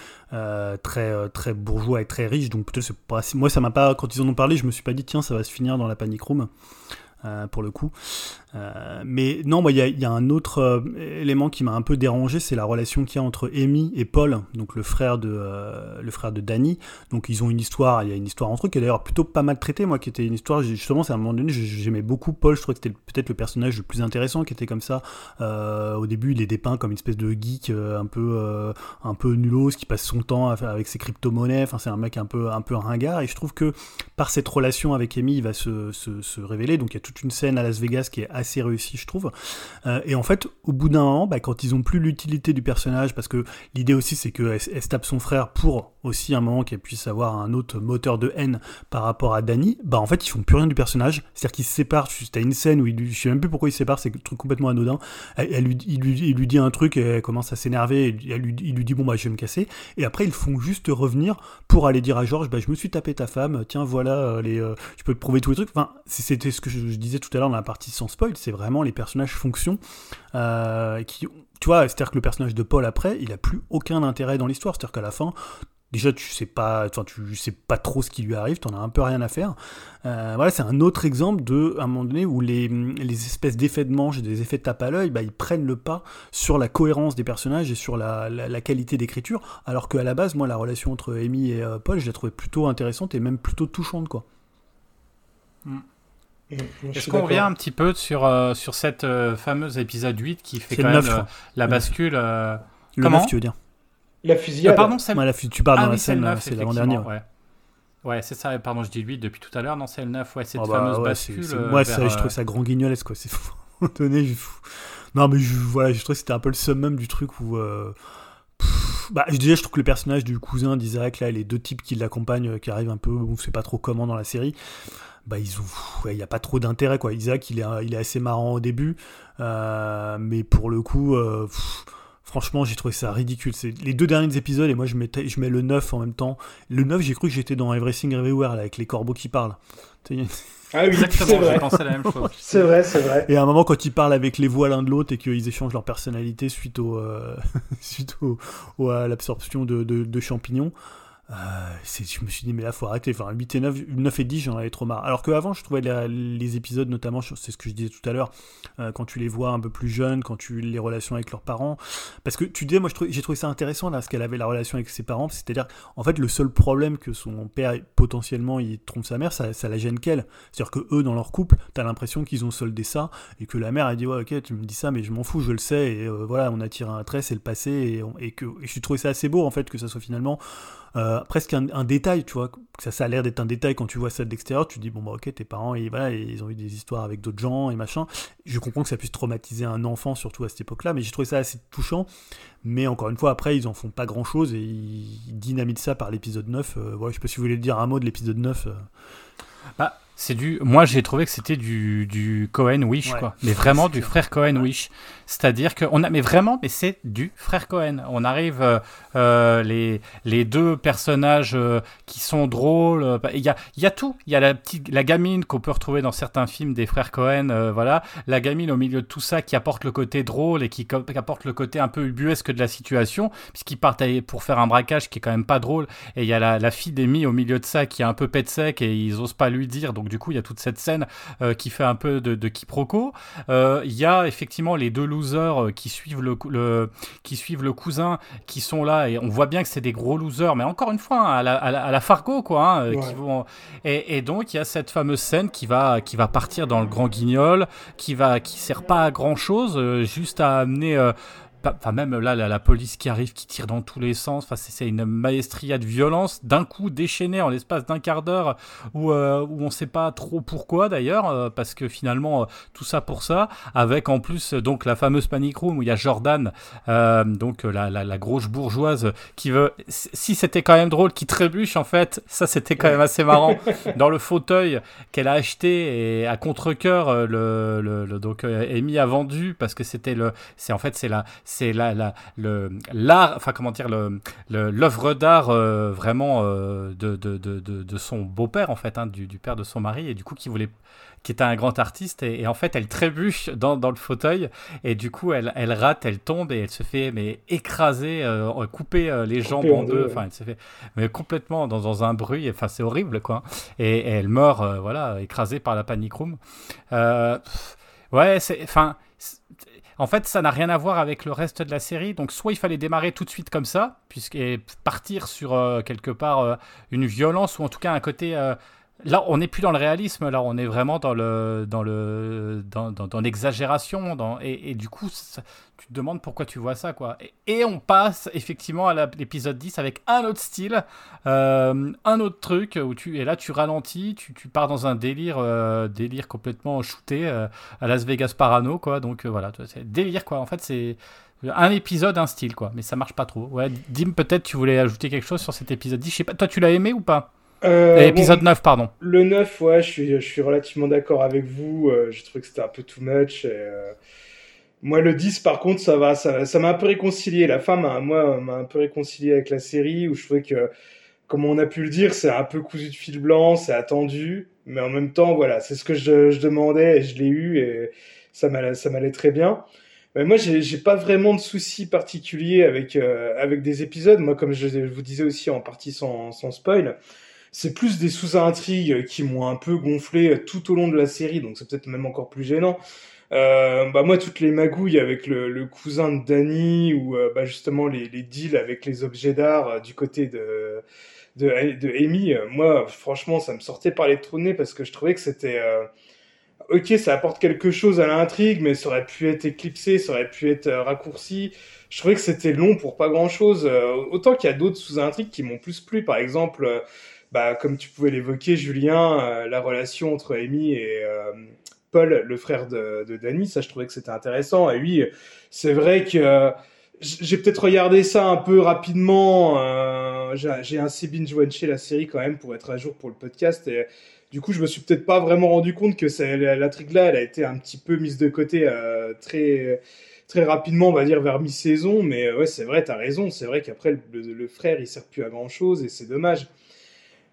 très, très bourgeois et très riche. Donc peut-être Moi, ça m'a pas. Quand ils en ont parlé, je me suis pas dit, tiens, ça va se finir dans la panic room. Euh, pour le coup. Euh, mais non, il y a, un autre euh, élément qui m'a un peu dérangé, c'est la relation qu'il y a entre Amy et Paul, donc le frère de, le frère de Danny. Donc ils ont une histoire, il y a une histoire entre eux qui est d'ailleurs plutôt pas mal traitée, moi, qui était une histoire, justement, c'est à un moment donné, j'aimais beaucoup Paul, je trouvais que c'était peut-être le personnage le plus intéressant, qui était comme ça. Au début, il est dépeint comme une espèce de geek un peu, un peu nulos, qui passe son temps avec ses crypto-monnaies, enfin, c'est un mec un peu, un peu ringard, et je trouve que par cette relation avec Amy, il va se, se, se révéler. Donc il y a toute une scène à Las Vegas qui est assez réussie, je trouve. Euh, et en fait, au bout d'un moment, bah, quand ils ont plus l'utilité du personnage, parce que l'idée aussi c'est qu'elle elle tape son frère pour aussi un moment qu'elle puisse avoir un autre moteur de haine par rapport à Danny, bah en fait ils font plus rien du personnage. C'est-à-dire qu'ils se séparent. T'as une scène où il, je sais même plus pourquoi ils se séparent, c'est un truc complètement anodin. Elle, lui, il, lui, il dit un truc et elle commence à s'énerver. elle lui- il lui dit bon bah je vais me casser. Et après ils font juste revenir pour aller dire à Georges bah je me suis tapé ta femme. Tiens voilà euh, les, euh, tu peux te prouver tous les trucs. Enfin c'était ce que je, je disais tout à l'heure dans la partie sans spoil. C'est vraiment les personnages fonction euh, qui tu vois, c'est-à-dire que le personnage de Paul après, il a plus aucun intérêt dans l'histoire. C'est-à-dire qu'à la fin, déjà tu sais pas, enfin tu sais pas trop ce qui lui arrive, t'en as un peu rien à faire. Euh, voilà, c'est un autre exemple de, à un moment donné, où les, les espèces d'effets de manche et des effets de tape à l'œil, bah, ils prennent le pas sur la cohérence des personnages et sur la, la, la qualité d'écriture, alors qu'à la base, moi, la relation entre Amy et euh, Paul, je la trouvais plutôt intéressante et même plutôt touchante, quoi. Mm, je Est-ce qu'on revient un petit peu sur, euh, sur cette euh, fameuse épisode 8 qui fait quand même 9, je euh, crois. la Le bascule euh, Le Comment 9, tu veux dire La euh, fusillade. Pardon, c'est Ouais, la fu- Tu parles ah dans oui, la c'est le scène, 9, c'est l'avant-dernier. effectivement, ouais. Ouais, c'est ça, pardon, je dis 8 depuis tout à l'heure. Non, c'est le 9, ouais, cette Ah bah, fameuse ouais, c'est- bascule. euh, ouais, vers, ça, je euh, trouve ça grand guignolesque, quoi. C'est fou. Donné, je-. Non, mais je, voilà, je trouve que c'était un peu le summum du truc où. euh, pff, bah, je disais, je trouve que le personnage du cousin d'Isaac, là, les deux types qui l'accompagnent, euh, qui arrivent un peu, on sait pas trop comment dans la série, bah, ils ont. Il n'y a pas trop d'intérêt, quoi. Isaac, il est, il est assez marrant au début, euh, mais pour le coup. euh, pff, Franchement, j'ai trouvé ça ridicule. C'est les deux derniers épisodes, et moi je, mettais, je mets le 9 en même temps. Le 9, j'ai cru que j'étais dans Everything Everywhere, là, avec les corbeaux qui parlent. Ah oui, c'est Exactement, j'ai la même chose. C'est vrai, c'est vrai. Et à un moment, quand ils parlent avec les voix l'un de l'autre et qu'ils échangent leur personnalité suite, au, euh, suite au, au- à l'absorption de, de- de champignons, Euh, je me suis dit, mais là, faut arrêter. Enfin, 8 et 9, 9 et 10, j'en avais trop marre. Alors qu'avant, je trouvais les épisodes, notamment, c'est ce que je disais tout à l'heure, euh, quand tu les vois un peu plus jeunes, quand tu les relations avec leurs parents. Parce que tu disais, moi, j'ai trouvé ça intéressant, là, ce qu'elle avait la relation avec ses parents. C'est-à-dire, en fait, le seul problème que son père, potentiellement, il trompe sa mère, ça, ça la gêne qu'elle. C'est-à-dire que eux, dans leur couple, t'as l'impression qu'ils ont soldé ça, et que la mère, a dit, ouais, ok, tu me dis ça, mais je m'en fous, je le sais, et euh, voilà, on a tiré un trait, c'est le passé, et, et que et je trouvais ça assez beau, en fait, que ça soit finalement euh, presque un, détail, tu vois. Ça, ça a l'air d'être un détail quand tu vois ça de l'extérieur. Tu te dis, bon, bah, ok, tes parents, et, voilà, ils ont eu des histoires avec d'autres gens et machin. Je comprends que ça puisse traumatiser un enfant, surtout à cette époque-là, mais j'ai trouvé ça assez touchant. Mais encore une fois, après, ils en font pas grand-chose et ils dynamitent ça par l'épisode 9. Euh, voilà, je sais pas si vous voulez dire un mot de l'épisode 9. Euh. Bah, c'est du. Moi, j'ai trouvé que c'était du, du Cohen Wish, quoi. Mais vraiment du frère Cohen Wish. C'est-à-dire que on a, mais vraiment, mais c'est du frère Cohen. On arrive euh, euh les les deux personnages euh, qui sont drôles. Bah, il y a il y a tout. Il y a la petite la gamine qu'on peut retrouver dans certains films des frères Cohen. voilà, la gamine au milieu de tout ça qui apporte le côté drôle et qui, qui apporte le côté un peu ubuesque de la situation, puisqu'ils partent pour faire un braquage qui est quand même pas drôle. Et il y a la, la fille d'Emmy au milieu de ça qui est un peu pète sec et ils osent pas lui dire. Donc du coup, il y a toute cette scène euh, qui fait un peu de, quiproquo. Euh, il y a effectivement les deux losers euh, qui suivent le, qui suivent le cousin, qui sont là et on voit bien que c'est des gros losers, mais encore une fois hein, à, la, à, la, Fargo quoi. Hein, qui vont... et, donc il y a cette fameuse scène qui va qui va partir dans le grand guignol, qui va qui sert pas à grand chose, juste à amener Enfin, même là, la, police qui arrive, qui tire dans tous les sens. Enfin, c'est une maestria de violence d'un coup déchaînée en l'espace d'un quart d'heure où, euh, où on ne sait pas trop pourquoi d'ailleurs, euh, parce que finalement, euh, tout ça pour ça, avec en plus donc la fameuse panic room où il y a Jordan, donc la, la, grosse bourgeoise qui veut, si c'était quand même drôle, qui trébuche en fait, ça c'était quand même assez marrant, dans le fauteuil qu'elle a acheté et à contre-coeur, le, le, donc Amy a vendu parce que c'était le, c'est en fait c'est la c'est la, la, le, l'art, enfin comment dire, le, l'œuvre d'art euh, vraiment euh, de, de, de, de, son beau-père en fait, hein, du, du, père de son mari, et du coup qui voulait qui était un grand artiste et, en fait elle trébuche dans, dans, le fauteuil et du coup elle, elle, rate, elle tombe et elle se fait mais écraser, euh, couper les jambes en deux, enfin elle se fait mais complètement dans, dans un bruit, enfin c'est horrible quoi et, et elle meurt voilà écrasée par la panic room. ouais c'est enfin en fait, ça n'a rien à voir avec le reste de la série. Donc, soit il fallait démarrer tout de suite comme ça, puisque partir sur euh, quelque part euh, une violence ou en tout cas un côté euh, Là, on n'est plus dans le réalisme, là, on est vraiment dans le dans le dans, dans, l'exagération, et, du coup, tu te demandes pourquoi tu vois ça, quoi. Et, on passe effectivement à l'épisode 10 avec un autre style, euh, un autre truc où tu et là tu ralentis, tu, tu pars dans un délire euh, délire complètement shooté euh, à Las Vegas Parano, quoi. Donc voilà, c'est délire, quoi. En fait, c'est un épisode, un style, quoi. Mais ça marche pas trop. Ouais, Dim, peut-être tu voulais ajouter quelque chose sur cet épisode 10. Je sais pas, toi, tu l'as aimé ou pas? Euh, Épisode 9, pardon. Le 9, ouais, je suis, je suis relativement d'accord avec vous. Euh, j'ai trouvé que c'était un peu too much. Euh, moi, le 10, par contre, ça va, ça, ça m'a un peu réconcilié. La fin, m'a, moi, m'a un peu réconcilié avec la série, où je trouvais que, comme on a pu le dire, c'est un peu cousu de fil blanc, c'est attendu, mais en même temps, voilà, c'est ce que je, je demandais et je l'ai eu et ça m'allait, très bien. Mais moi, j'ai, j'ai pas vraiment de soucis particuliers avec, euh, avec des épisodes. Moi, comme je, vous disais aussi en partie sans, sans spoil, c'est plus des sous-intrigues qui m'ont un peu gonflé tout au long de la série, donc c'est peut-être même encore plus gênant. Euh, bah moi toutes les magouilles avec le, le cousin de Danny ou euh, bah justement les, les, deals avec les objets d'art euh, du côté de de, de Amy, euh, moi franchement ça me sortait par les trous de nez parce que je trouvais que c'était ok ça apporte quelque chose à l'intrigue mais ça aurait pu être éclipsé, ça aurait pu être raccourci. Je trouvais que c'était long pour pas grand chose. autant qu'il y a d'autres sous-intrigues qui m'ont plus plu, par exemple bah, comme tu pouvais l'évoquer, Julien, euh, la relation entre Amy et euh, Paul, le frère de, de Danny, ça je trouvais que c'était intéressant. Et oui, c'est vrai que j'ai peut-être regardé ça un peu rapidement. Euh, j'ai assez binge-watché la série quand même pour être à jour pour le podcast. Et du coup, je me suis peut-être pas vraiment rendu compte que ça, l'intrigue là, elle a été un petit peu mise de côté euh, très rapidement, on va dire vers mi-saison. Mais ouais, c'est vrai, t'as raison. C'est vrai qu'après le, le, frère, il sert plus à grand chose et c'est dommage.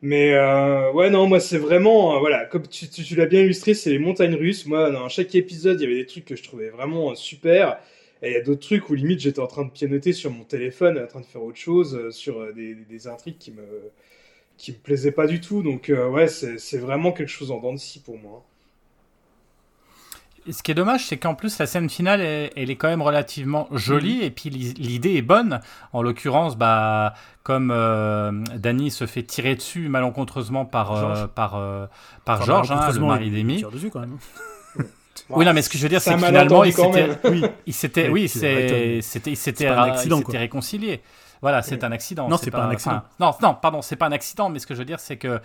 Mais euh, ouais, non, moi c'est vraiment, euh, voilà, comme tu, tu, l'as bien illustré, c'est les montagnes russes. Moi, dans chaque épisode, il y avait des trucs que je trouvais vraiment euh, super. Et il y a d'autres trucs où limite j'étais en train de pianoter sur mon téléphone, en train de faire autre chose, sur des, des intrigues qui me, qui me plaisaient pas du tout. Donc ouais, c'est vraiment quelque chose en dents de scie pour moi. Ce qui est dommage, c'est qu'en plus la scène finale, elle, elle, est quand même relativement jolie et puis l'idée est bonne. En l'occurrence, bah, comme euh, Danny se fait tirer dessus malencontreusement par Georges, par, euh, par enfin, Georges, hein, le mari d'Amy. Oui, non, mais ce que je veux dire, c'est que finalement, il s'était, oui, il s'était, oui, c'était, c'était, il s'était, réconcilié. Voilà, c'est un accident. Non, c'est pas, pas, un accident. Enfin, non, non, pardon, c'est pas un accident, mais ce que je veux dire, c'est que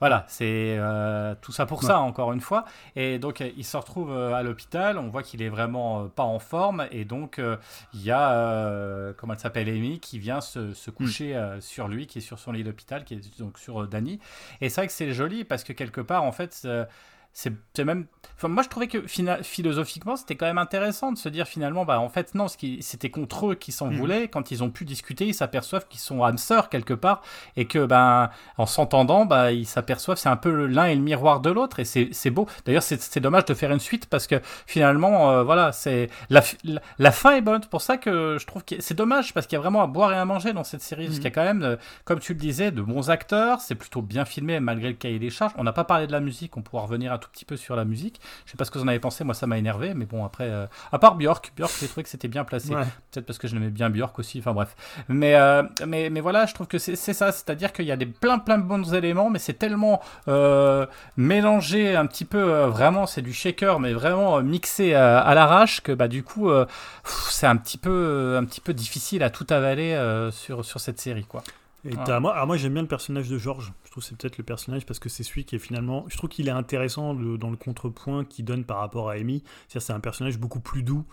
voilà, c'est euh, tout ça pour ouais. ça, encore une fois. Et donc, il se retrouve euh, à l'hôpital. On voit qu'il est vraiment euh, pas en forme. Et donc, euh, il y a, euh, comment elle s'appelle, Amy, qui vient se, se coucher sur lui, qui est sur son lit d'hôpital, qui est donc sur Danny. Et c'est vrai que c'est joli parce que quelque part, en fait, c'est même. Enfin, moi, je trouvais que philosophiquement, c'était quand même intéressant de se dire finalement, bah, en fait, non, c'était contre eux qui s'en mmh. voulaient. Quand ils ont pu discuter, ils s'aperçoivent qu'ils sont âmes sœurs quelque part et que, ben, en s'entendant, bah, ils s'aperçoivent, c'est un peu l'un et le miroir de l'autre et c'est beau. D'ailleurs, c'est dommage de faire une suite parce que finalement, euh, voilà, c'est la, la, la, fin est bonne. pour ça que je trouve que c'est dommage parce qu'il y a vraiment à boire et à manger dans cette série. Mmh. Parce qu'il y a quand même, euh, comme tu le disais, de bons acteurs. C'est plutôt bien filmé malgré le cahier des charges. On n'a pas parlé de la musique, on pourra revenir à tout petit peu sur la musique. Je sais pas ce que vous en avez pensé, moi ça m'a énervé, mais bon après, euh, à part Björk, Björk j'ai trouvé que c'était bien placé. Ouais. Peut-être parce que je l'aimais bien Björk aussi, enfin bref. Mais, euh, mais, mais voilà, je trouve que c'est ça, c'est-à-dire qu'il y a des plein plein de bons éléments, mais c'est tellement euh, mélangé un petit peu, vraiment c'est du shaker, mais vraiment mixé à, à l'arrache que bah du coup c'est un petit peu un petit peu difficile à tout avaler sur, sur cette série quoi. Et moi, alors moi j'aime bien le personnage de Georges. Je trouve que c'est peut-être le personnage parce que c'est celui qui est finalement. Je trouve qu'il est intéressant le, dans le contrepoint qu'il donne par rapport à Amy. C'est-à-dire c'est un personnage beaucoup plus doux,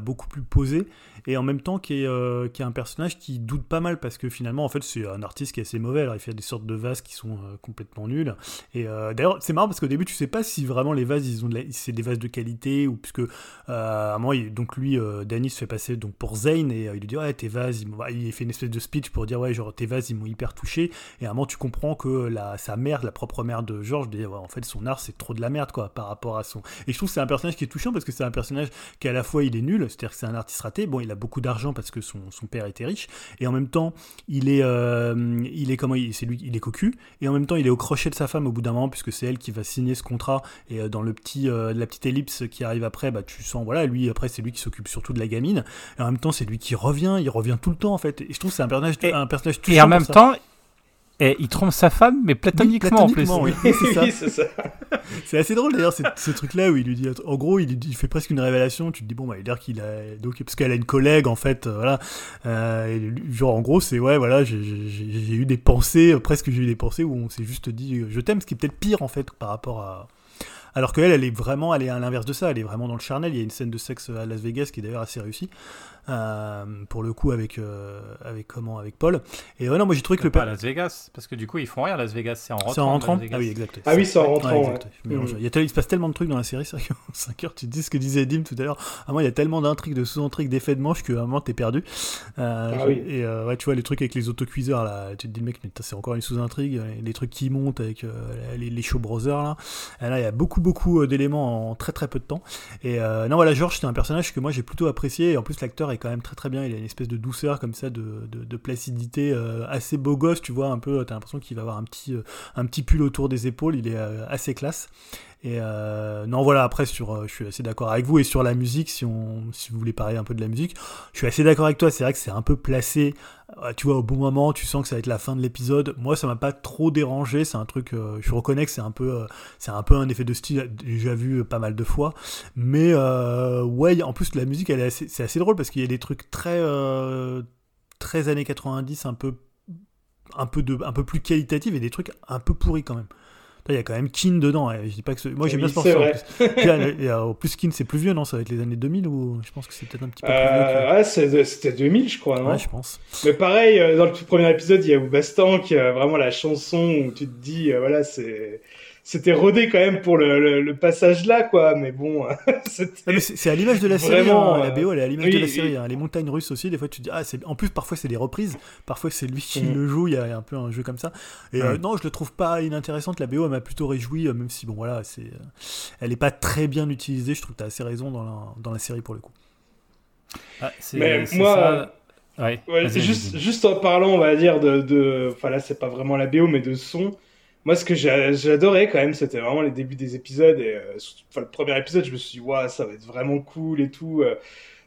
beaucoup plus posé, et en même temps qui est, euh, qui est un personnage qui doute pas mal parce que finalement en fait c'est un artiste qui est assez mauvais. Alors il fait des sortes de vases qui sont euh, complètement nuls. Et euh, d'ailleurs c'est marrant parce qu'au début tu sais pas si vraiment les vases ils ont la... c'est des vases de qualité ou puisque à un moment il... donc lui Danny se fait passer donc pour Zane et il lui dit ouais tes vases il... fait une espèce de speech pour dire ouais genre tes vases ils m'ont hyper touché et à un moment tu comprends que la, sa mère, la propre mère de Georges, dit en fait son art c'est trop de la merde quoi par rapport à son. Et je trouve c'est un personnage qui est touchant parce que c'est un personnage qui à la fois il est nul, c'est-à-dire que c'est un artiste raté. Bon, il a beaucoup d'argent parce que son, son, père était riche. Et en même temps il est euh, il est comment c'est lui il est cocu. Et en même temps il est au crochet de sa femme au bout d'un moment puisque c'est elle qui va signer ce contrat. Et euh, dans le petit euh, la petite ellipse qui arrive après bah tu sens voilà lui après c'est lui qui s'occupe surtout de la gamine. Et en même temps c'est lui qui revient. Il revient tout le temps en fait. Et je trouve que c'est un personnage et, un personnage et en même temps et il trompe sa femme, mais platoniquement, oui, platoniquement en plus. Oui, c'est ça. c'est assez drôle d'ailleurs, ce truc-là où il lui dit, en gros, il, il, fait presque une révélation. Tu te dis, bon, bah, il a qu'il a. Donc, parce qu'elle a une collègue, en fait, euh, voilà. Euh, genre, en gros, c'est, ouais, voilà, j'ai eu des pensées, euh, presque j'ai eu des pensées où on s'est juste dit, je t'aime, ce qui est peut-être pire, en fait, par rapport à. Alors qu'elle, elle est vraiment, elle est à l'inverse de ça, elle est vraiment dans le charnel. Il y a une scène de sexe à Las Vegas qui est d'ailleurs assez réussie. Euh, pour le coup avec euh, avec comment avec Paul. Et ouais, non moi j'ai trouvé que le pas à Las Vegas parce que du coup ils font rien à Las Vegas c'est en rentrant, c'est en rentrant ah oui exact. Ah oui c'est en rentrant ouais, ouais. Mmh. il, y a, il se passe tellement de trucs dans la série c'est vrai qu'en 5 heures tu te dis ce que disait Dim tout à l'heure. À moi il y a tellement d'intrigues de sous-intrigues d'effets de manche qu'à un moment t'es perdu. Euh, ah, oui. et euh, ouais tu vois les trucs avec les autocuiseurs là tu te dis le mec mais c'est encore une sous-intrigue les trucs qui montent avec les, les show brothers là. Et là il y a beaucoup beaucoup d'éléments en très très peu de temps. Et non voilà George c'est un personnage que moi j'ai plutôt apprécié. Et en plus l'acteur est quand même très très bien il a une espèce de douceur comme ça, de, placidité euh, assez beau gosse, tu vois, un peu, t'as l'impression qu'il va avoir un petit, euh, un petit pull autour des épaules, il est euh, assez classe. Et euh, non, voilà, après, sur, je suis assez d'accord avec vous. Et sur la musique, si, on, si vous voulez parler un peu de la musique, je suis assez d'accord avec toi. C'est vrai que c'est un peu placé, tu vois, au bon moment, tu sens que ça va être la fin de l'épisode. Moi, ça m'a pas trop dérangé. C'est un truc, euh, je reconnais que c'est un peu, euh, c'est un peu un effet de style déjà vu pas mal de fois. Mais euh, ouais, en plus, la musique, elle c'est assez drôle parce qu'il y a des trucs très, très années 90, un peu, un peu de, un peu plus qualitatifs et des trucs un peu pourris quand même. Il y a quand même Kin dedans. Hein. Je dis pas que moi j'aime oui, bien ce morceau. En plus. et, en plus, Kin c'est plus vieux, non? Ça va être les années 2000 ou je pense que c'est peut-être un petit peu plus euh, vieux. Ouais, c'était 2000, je crois, non? Ouais, je pense. Mais pareil, euh, dans le tout premier épisode, il y a Oubastan qui a vraiment la chanson où tu te dis, euh, voilà, c'est c'était rodé quand même pour le, le, le, passage là quoi mais bon c'est à l'image de la série hein, la BO elle est à l'image oui, de la série oui. hein. les montagnes russes aussi des fois tu te dis ah c'est en plus parfois c'est des reprises parfois c'est lui qui mmh. le joue il y a un peu un jeu comme ça et mmh. euh, non je le trouve pas inintéressante la BO elle m'a plutôt réjoui même si bon voilà c'est elle est pas très bien utilisée je trouve que tu as assez raison dans la, dans la série pour le coup Ah, c'est- Mais moi, ça. Ouais, Ouais, juste en parlant, on va dire, de, de... Enfin là, c'est pas vraiment la BO, mais de son. Moi, ce que j'adorais quand même, c'était vraiment les débuts des épisodes. Et, euh, enfin, le premier épisode, je me suis dit, waouh, ça va être vraiment cool et tout. euh.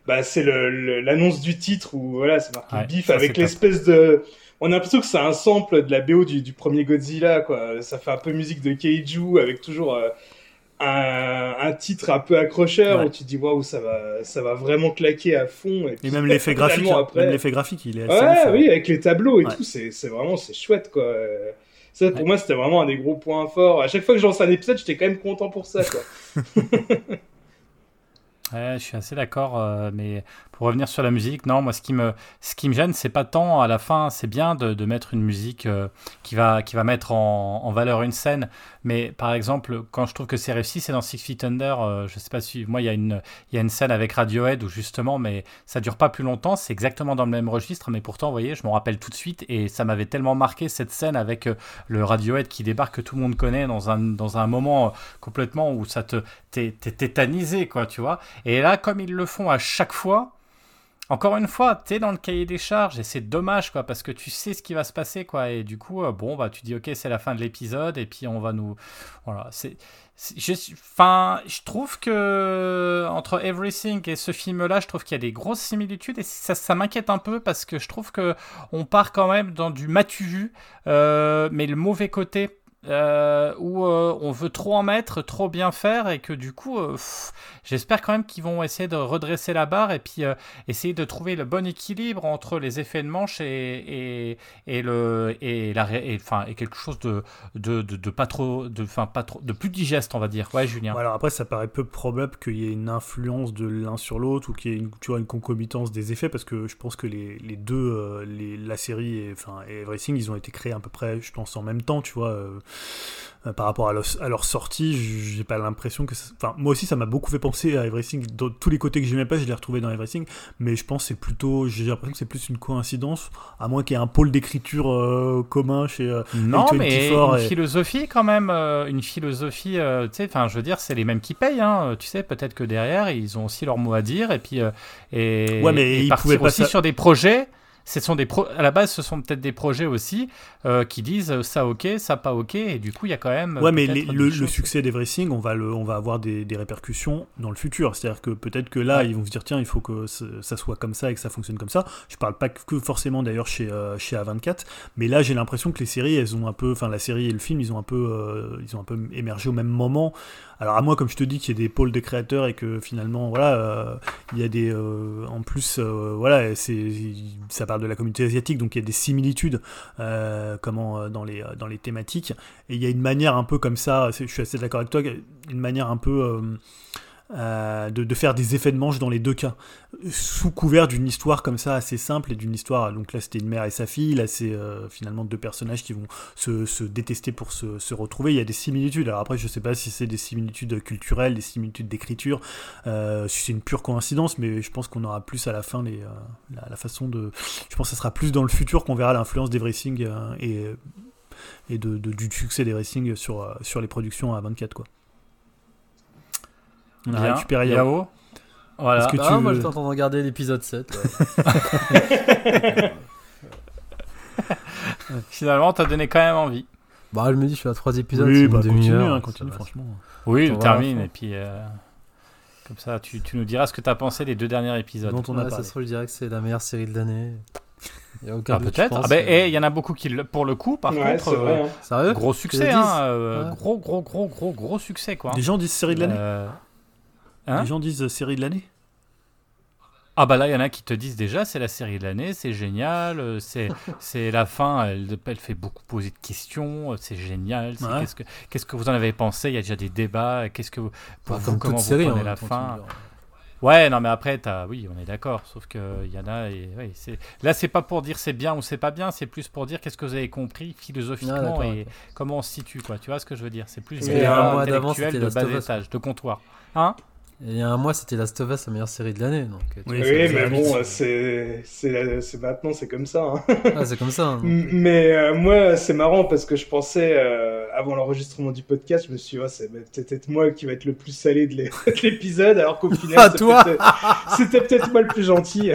bah, c'est l'annonce du titre où, voilà, c'est marqué Ouais, ça, avec l'espèce de... On a l'impression que c'est un sample de la BO du, du premier Godzilla, quoi. Ça fait un peu musique de Keiju avec toujours euh, un, un titre un peu accrocheur Ouais. où tu te dis, waouh, ça va, ça va vraiment claquer à fond. Et, même l'effet graphique, hein, après- l'effet graphique, il est assez Ouais, ouf, hein. oui, avec les tableaux et tout, c'est c'est vraiment c'est chouette quoi. Ça pour Ouais. moi c'était vraiment un des gros points forts. À chaque fois que je lance un épisode, j'étais quand même content pour ça quoi. Ouais, je suis assez d'accord, euh, mais pour revenir sur la musique, non, moi ce qui me, ce qui me gêne, c'est pas tant à la fin, c'est bien de, de mettre une musique euh, qui, va, qui va mettre en, en valeur une scène, mais par exemple, quand je trouve que c'est réussi, c'est dans Six Feet Under, euh, je sais pas si, moi il y, a une- y a une scène avec Radiohead où justement, mais ça dure pas plus longtemps, c'est exactement dans le même registre, mais pourtant, vous voyez, je m'en rappelle tout de suite, et ça m'avait tellement marqué cette scène avec euh, le Radiohead qui débarque, que tout le monde connaît, dans un, dans un moment euh, complètement où ça te, t'es tétanisé, quoi, tu vois. Et là, comme ils le font à chaque fois, encore une fois, t'es dans le cahier des charges et c'est dommage, quoi, parce que tu sais ce qui va se passer, quoi. Et du coup, euh, bon, bah, tu dis, ok, c'est la fin de l'épisode et puis on va nous. Voilà, c'est. Je, enfin, je trouve que entre Everything et ce film-là, je trouve qu'il y a des grosses similitudes et ça, ça m'inquiète un peu parce que je trouve que on part quand même dans du matu vu, euh, mais le mauvais côté euh, où euh, on veut trop en mettre, trop bien faire et que du coup, euh, j'espère quand même qu'ils vont essayer de redresser la barre et puis essayer de trouver le bon équilibre entre les effets de manche et, le et la enfin et quelque chose de de, pas trop de enfin pas de plus digeste on va dire ouais Julien alors après, ça paraît peu probable qu'il y ait une influence de l'un sur l'autre ou qu'il y ait une, tu concomitance des effets parce que je pense que les, les deux, les, la série et, et Everything, ils ont été créés à peu près, je pense, en même temps, tu vois. Euh, par rapport à leur, à leur sortie, j'ai pas l'impression que. ça- Enfin, moi aussi, ça m'a beaucoup fait penser à Everything. Dans tous les côtés que j'aimais pas, je l'ai retrouvé dans Everything. Mais je pense que c'est plutôt. J'ai l'impression que c'est plus une coïncidence, à moins qu'il y ait un pôle d'écriture euh, commun chez. euh, non A24 mais une et- philosophie quand même euh, une philosophie tu sais enfin je veux dire c'est les mêmes qui payent hein, tu sais peut-être que derrière ils ont aussi leur mot à dire et puis et, Ouais, mais et ils partir pouvaient pas aussi sur des projets ce sont des pro- à la base ce sont peut-être des projets aussi euh, qui disent euh, ça ok ça pas ok et du coup il y a quand même Ouais, mais les- le, le succès d'Everything, on va le, on va avoir des, des répercussions dans le futur. C'est-à-dire que peut-être que là, Ouais. ils vont se dire tiens, il faut que ça soit comme ça et que ça fonctionne comme ça. Je parle pas que forcément d'ailleurs chez euh, chez A24, mais là, j'ai l'impression que les séries, elles ont un peu, enfin la série et le film, ils ont un peu, euh, ils ont un peu émergé au même moment. Alors à moi, comme je te dis, qu'il y ait des pôles de créateurs et que finalement, voilà, euh, il y a des, euh, en plus, euh, voilà, c'est, ça parle de la communauté asiatique, donc il y a des similitudes, comment dans les dans les thématiques. Et il y a une manière un peu comme ça, je suis assez d'accord avec toi, une manière un peu euh, de, faire des effets de manche dans les deux cas, sous couvert d'une histoire comme ça assez simple et d'une histoire. Donc là, c'était une mère et sa fille. Là, c'est euh, finalement deux personnages qui vont se, se détester pour se, retrouver. Il y a des similitudes. Alors après, je sais pas si c'est des similitudes culturelles, des similitudes d'écriture, euh, si c'est une pure coïncidence, mais je pense qu'on aura plus à la fin la, façon de. Je pense que ça sera plus dans le futur qu'on verra l'influence d'Everything et et de, du succès des racing sur, sur les productions à 24 quoi. On a Bien. récupéré Yao. Voilà. Est-ce que Ah, tu moi veux- j'étais en train de regarder l'épisode 7. ouais. Finalement, t'as donné quand même envie. bah, je me dis, je suis à 3 épisodes. Oui, bah, continue, hein, continue, franchement. Oui, On termine et puis euh, comme ça, tu, tu nous diras ce que t'as pensé des deux derniers épisodes. Dont on a Ouais, ça se trouve, je dirais que c'est la meilleure série de l'année. Il y a aucun Ah, doute, je peut-être. Ah ben, mais- eh, il y en a beaucoup qui, le- pour le coup, par ouais, contre, vrai. euh, hein. Sérieux? gros succès, hein, euh, Ouais. gros, gros, gros, gros, gros succès, quoi. Les gens disent série de l'année Euh, hein Les gens disent euh, série de l'année Ah bah là, il y en a qui te disent déjà, c'est la série de l'année, c'est génial, euh, c'est c'est la fin, elle, elle fait beaucoup poser de questions, euh, c'est génial, Ouais. qu'est-ce que qu'est-ce que vous en avez pensé Il y a déjà des débats, qu'est-ce que vous, pour Enfin, vous, comme comment vous série, prenez en la fin. Ouais, non, mais après, as, oui, on est d'accord. Sauf qu'il y en a. Et, ouais, c'est- Là, c'est pas pour dire c'est bien ou c'est pas bien, c'est plus pour dire qu'est-ce que vous avez compris philosophiquement Ah, et comment on se situe, quoi. Tu vois ce que je veux dire C'est plus d'avant, intellectuels c'était de bas étage, de comptoir. Hein? Et il y a un mois, c'était Last of Us, la meilleure série de l'année. Donc, Oui, vois, Oui, ça- mais bon, c'est maintenant, c'est comme ça. hein. Ah, c'est comme ça. hein, Mais euh, moi, c'est marrant parce que je pensais euh, avant l'enregistrement du podcast, je me suis dit, oh, c'est peut-être moi qui va être le plus salé de l'é- de l'épisode, alors qu'au final, Ah, c'était toi peut-être- c'était peut-être moi le plus gentil.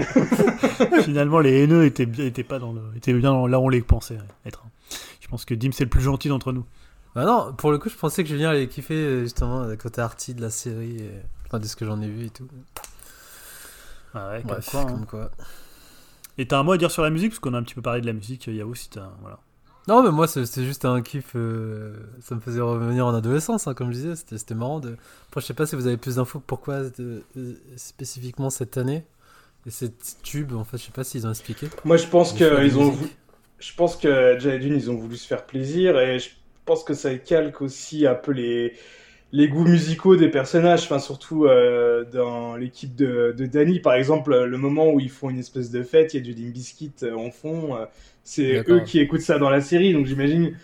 Finalement, les haineux étaient, pas dans le, étaient bien dans- là où on les pensait être. Je pense que Dim c'est le plus gentil d'entre nous. Bah non, pour le coup, je pensais que Julien allait kiffer euh, justement le côté arty de la série, et... enfin de ce que j'en ai vu et tout. Ah ouais, comme Bref, quoi, hein. comme quoi. Et t'as un mot à dire sur la musique? Parce qu'on a un petit peu parlé de la musique. Yahoo, si t'as voilà. Non, mais moi, c'est- c'était juste un kiff. euh, ça me faisait revenir en adolescence, hein, comme je disais. C'était marrant. De... Après, je sais pas si vous avez plus d'infos pourquoi euh, euh, spécifiquement cette année. Et ces tubes, en fait, je sais pas s'ils ont expliqué. Moi, je pense qu'ils ont voulu, je pense que ils ont voulu se faire plaisir et je pense que ça calque aussi un peu les, les goûts musicaux des personnages, enfin, surtout euh, dans l'équipe de, de Danny, par exemple, le moment où ils font une espèce de fête, il y a du Limp Bizkit euh, en fond, euh, c'est eux qui écoutent ça dans la série, donc j'imagine.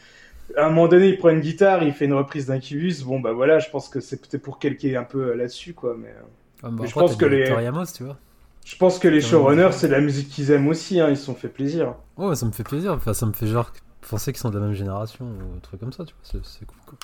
À un moment donné, il prend une guitare, il fait une reprise d'Incubus. Bon, bah voilà, je pense que c'est peut-être pour calquer un peu là-dessus, quoi. Mais Ah, bah, Mais je pense que les- tu vois. je pense que les showrunners, c'est la musique qu'ils aiment aussi, hein, ils se sont fait plaisir. Ouais, ça me fait plaisir. Enfin, ça me fait genre penser qu'ils sont de la même génération ou un truc comme ça, tu vois. C'est c'est cool, quoi.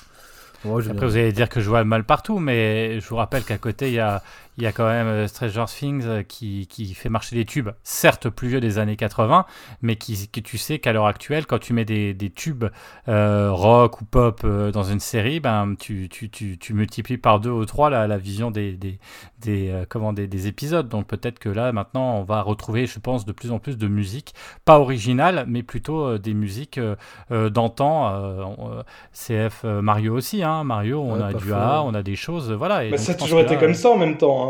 Ouais, Après, bien- vous allez dire que je vois mal partout, mais je vous rappelle qu'à côté, il y a, il y a quand même euh, Stranger Things euh, qui, qui fait marcher des tubes, certes plus vieux des années 80, mais qui, que tu sais qu'à l'heure actuelle, quand tu mets des, des tubes euh, rock ou pop euh, dans une série, ben, tu, tu, tu, tu multiplies par deux ou trois la, la vision des, des, des, euh, comment, des, des épisodes. Donc peut-être que là, maintenant, on va retrouver, je pense, de plus en plus de musique, pas originale, mais plutôt des musiques d'antan. CF Mario aussi, hein. Mario, on Ouais, a du ouais. on a des choses, voilà. et Bah, donc, ça a toujours été comme ça en même temps. hein.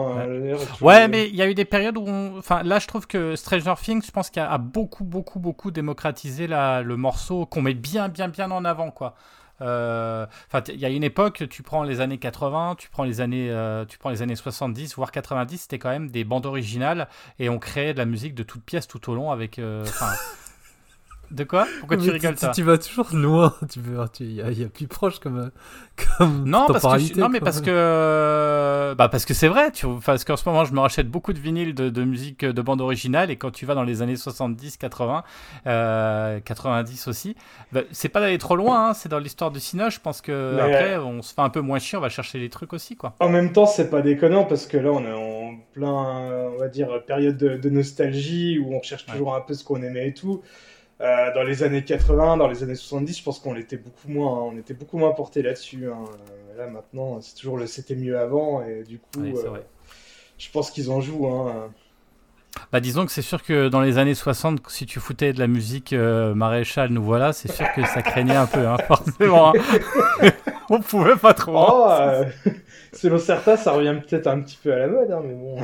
Tu- Ouais, mais il y a eu des périodes où, on- enfin, là, je trouve que Stranger Things, je pense qu'il a beaucoup, beaucoup, beaucoup démocratisé la- le morceau qu'on met bien, bien, bien en avant, quoi. Euh, Enfin, il y a une époque, tu prends les années 80, tu prends les années, euh, tu prends les années 70, voire 90, c'était quand même des bandes originales et on créait de la musique de toutes pièces tout au long avec. euh, de quoi? Pourquoi tu rigoles tu, ça tu vas toujours loin. Tu veux, tu, il y, y a plus proche comme, euh, comme Non, parce que, je- non mais quoi. parce que, bah parce que c'est vrai. Tu, parce qu'en ce moment, je me rachète beaucoup de vinyles de, de musique de bande originale et quand tu vas dans les années 70, 80, euh, 90 aussi, bah, c'est pas d'aller trop loin. hein, c'est dans l'histoire du cinéma. Je pense que Mais, après, on se fait un peu moins chier. On va chercher les trucs aussi, quoi. En même temps, c'est pas déconnant parce que là, on est en plein, on va dire, période de, de nostalgie où on recherche toujours un peu ce qu'on aimait et tout. Euh, dans les années 80, dans les années 70, je pense qu'on était beaucoup moins, on était beaucoup moins porté là-dessus. hein. Euh, Là, maintenant, c'est toujours le c'était mieux avant et du coup, euh, je pense qu'ils en jouent. Hein. Bah disons que c'est sûr que dans les années 60, si tu foutais de la musique euh, maréchal, nous voilà, c'est sûr que ça craignait un peu, hein, forcément. hein. on pouvait pas trop. hein. Oh, euh, selon certains, ça revient peut-être un petit peu à la mode, hein, mais bon.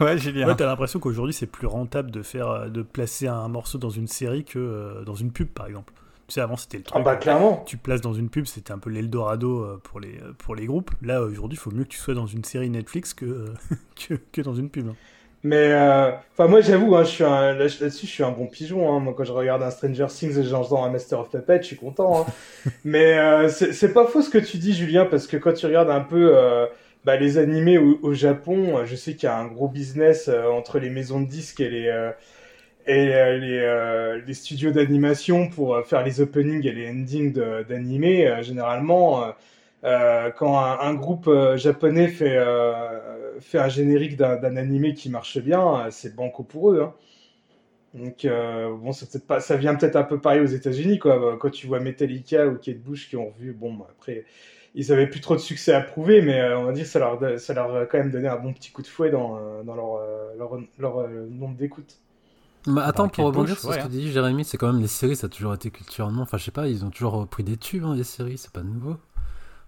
Ouais, Julien. Ouais, t'as l'impression qu'aujourd'hui c'est plus rentable de faire, euh, de placer un morceau dans une série que euh, dans une pub par exemple. Tu sais, avant c'était le Ah truc. bah clairement. Tu places dans une pub, c'était un peu l'Eldorado pour les, pour les groupes. Là aujourd'hui, il faut mieux que tu sois dans une série Netflix que, euh, que, que dans une pub. hein. Mais euh, enfin moi j'avoue, hein, je suis un, là- là-dessus je suis un bon pigeon. Hein. Moi quand je regarde un Stranger Things et j'entends un Master of Puppets, je suis content. Hein. Mais euh, c'est c'est pas faux ce que tu dis Julien parce que quand tu regardes un peu euh, bah, les animés au, au Japon, euh, je sais qu'il y a un gros business euh, entre les maisons de disques et les euh, et les, euh, les studios d'animation pour faire les openings et les endings d'animés. Euh, généralement, euh, quand un, un groupe euh, japonais fait, euh, fait un générique d'un d'un animé qui marche bien, euh, c'est banco pour eux. Hein. Donc euh, bon, c'est peut-être pas, ça vient peut-être un peu pareil aux États-Unis quoi. Quand tu vois Metallica ou Kate Bush qui ont revu, bon bah, après ils avaient plus trop de succès à prouver, mais euh, on va dire que ça leur, ça leur a quand même donné un bon petit coup de fouet dans, dans leur, leur, leur, nombre d'écoutes. Mais attends, Bah, pour rebondir sur ce que tu dis, Jérémy, c'est quand même les séries, ça a toujours été culturellement. Enfin, je sais pas, ils ont toujours repris des tubes, hein, les séries, c'est pas nouveau.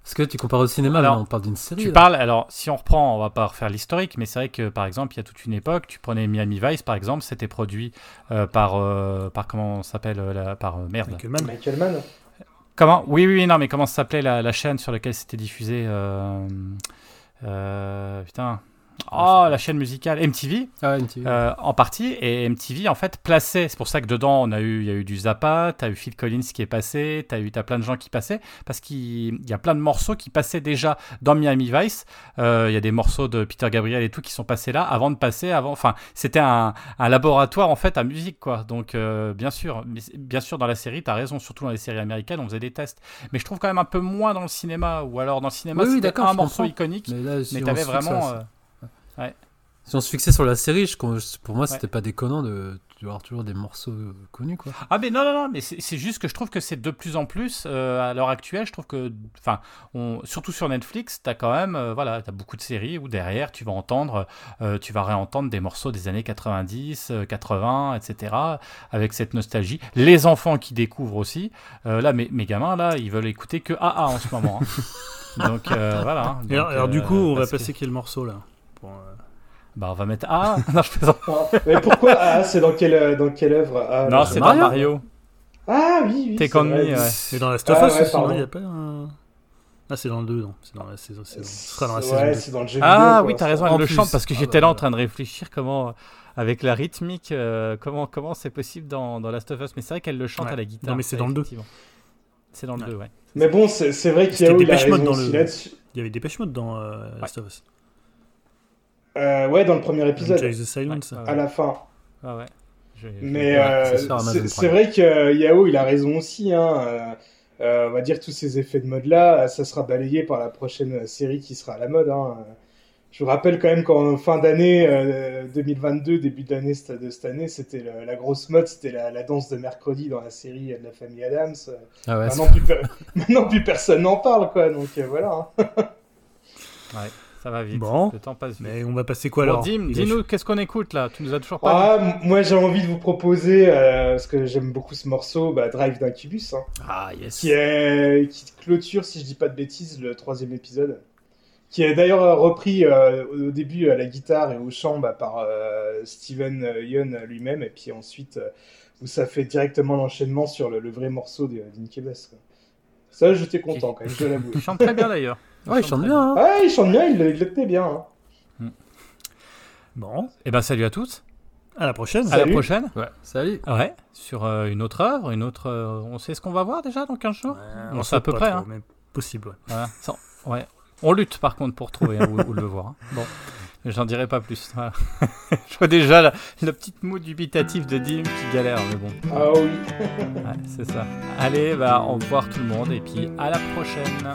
Parce que tu compares au cinéma, Alors, là, on parle d'une série. Tu là. parles, alors si on reprend, on va pas refaire l'historique, mais c'est vrai que par exemple, il y a toute une époque, tu prenais Miami Vice par exemple, c'était produit euh, par, euh, par comment ça s'appelle, euh, par euh, merde. Michael Mann. Michael Mann. Comment Oui, oui, oui, non, mais comment ça s'appelait la, la chaîne sur laquelle c'était diffusé euh, euh, Putain, Oh, la chaîne musicale MTV, Ah, MTV. euh, en partie, et MTV en fait plaçait. C'est pour ça que dedans on a eu, il y a eu du Zappa, t'as eu Phil Collins qui est passé, t'as eu, t'as plein de gens qui passaient, parce qu'il il y a plein de morceaux qui passaient déjà dans Miami Vice. Euh, Il y a des morceaux de Peter Gabriel et tout qui sont passés là avant de passer, avant. Enfin, c'était un, un laboratoire en fait à musique quoi. Donc euh, bien sûr, bien sûr dans la série, t'as raison, surtout dans les séries américaines, on faisait des tests. Mais je trouve quand même un peu moins dans le cinéma, ou alors dans le cinéma, Oui, oui, c'était d'accord, un morceau comprends. iconique, mais là, si mais t'avais vraiment. Si on se fixait sur la série, je, pour moi, c'était pas déconnant de d'avoir toujours des morceaux connus, quoi. Ah mais non non non mais c'est juste que je trouve que c'est de plus en plus euh, à l'heure actuelle je trouve que enfin surtout sur Netflix t'as quand même euh, voilà t'as beaucoup de séries où derrière tu vas entendre euh, tu vas réentendre des morceaux des années 90 euh, 80 etc avec cette nostalgie les enfants qui découvrent aussi Euh, là mes, mes gamins là ils veulent écouter que AA en ce moment hein. donc euh, voilà hein. Alors, du euh, coup, on va parce que- passer quel morceau là? Euh, bah on va mettre AA non je plaisante. Ah, mais pourquoi Ah, c'est dans quelle, euh, dans quelle œuvre ah, non c'est dans Mario Ah oui, oui. Take c'est on me, ouais. Et dans la Stuff Ah Us ouais, non. Il y a pas un... Ah, c'est dans le 2, non C'est dans la saison. c'est dans- Ce sera dans la saison Ouais, 2. c'est dans le jeu Ah vidéo. oui, t'as raison, En elle le chante parce que Ah j'étais bah là en voilà. train de réfléchir comment, avec la rythmique, euh, comment comment c'est possible dans, dans Last of Us. Mais c'est vrai qu'elle le chante Ouais. à la guitare. Non, mais c'est dans le deux. effectivement. C'est dans le Ouais. 2, ouais. Mais bon, c'est c'est vrai C'était qu'Yao, il a raison dans le-. Il y avait Dépêche Mode dans euh, Last of Us. Euh, ouais, dans le premier épisode, Chase the Silence. Ouais, à la fin. Ah ouais. Je- je- Mais Ouais, euh, c'est vrai que euh, Yao, il a raison aussi. Hein. on va dire tous ces effets de mode-là, ça sera balayé par la prochaine série qui sera à la mode. Hein. Je vous rappelle quand même qu'en fin d'année euh, 2022, début d'année de cette année, c'était la, grosse mode, c'était la, la danse de mercredi dans la série de la famille Adams. Ah ouais, Maintenant, plus, per- maintenant, plus personne n'en parle, quoi. Donc voilà. hein. Ouais, ça va vite. Bon. Le temps passe vite. Mais on va passer quoi Bon, alors Dim, dis-nous, qu'est-ce qu'on écoute là? Tu nous as toujours pas Ah, moi, j'ai envie de vous proposer, euh, parce que j'aime beaucoup ce morceau, bah, Drive d'Incubus. Hein. Ah yes. qui, est, qui clôture, si je dis pas de bêtises, le troisième épisode. Qui est d'ailleurs repris euh, au début à la guitare et au chant bah, par euh, Steven Yeun lui-même, et puis ensuite euh, où ça fait directement l'enchaînement sur le, le vrai morceau de- d'Incubus. Ça, j'étais content quand même, je. Tu chantes très bien d'ailleurs. Ouais, il chante bien. Hein. Ah, il chante bien, il le tenait bien. hein. Bon, Eh ben salut à tous. à la prochaine. À la prochaine. Ouais. Salut. Ouais, sur euh, une autre œuvre, une autre. euh, on sait ce qu'on va voir déjà dans 15 jours? Ouais, On sait sait à peu près, trop, hein. mais possible, ouais. Voilà. Ouais. On lutte par contre pour trouver hein, où, où le voir. hein. Bon, j'en dirai pas plus. Voilà. Je vois déjà la, la petite moue dubitative de Dim qui galère, mais bon, Ah oui. ouais, c'est ça. Allez, bah, au revoir tout le monde et puis à la prochaine.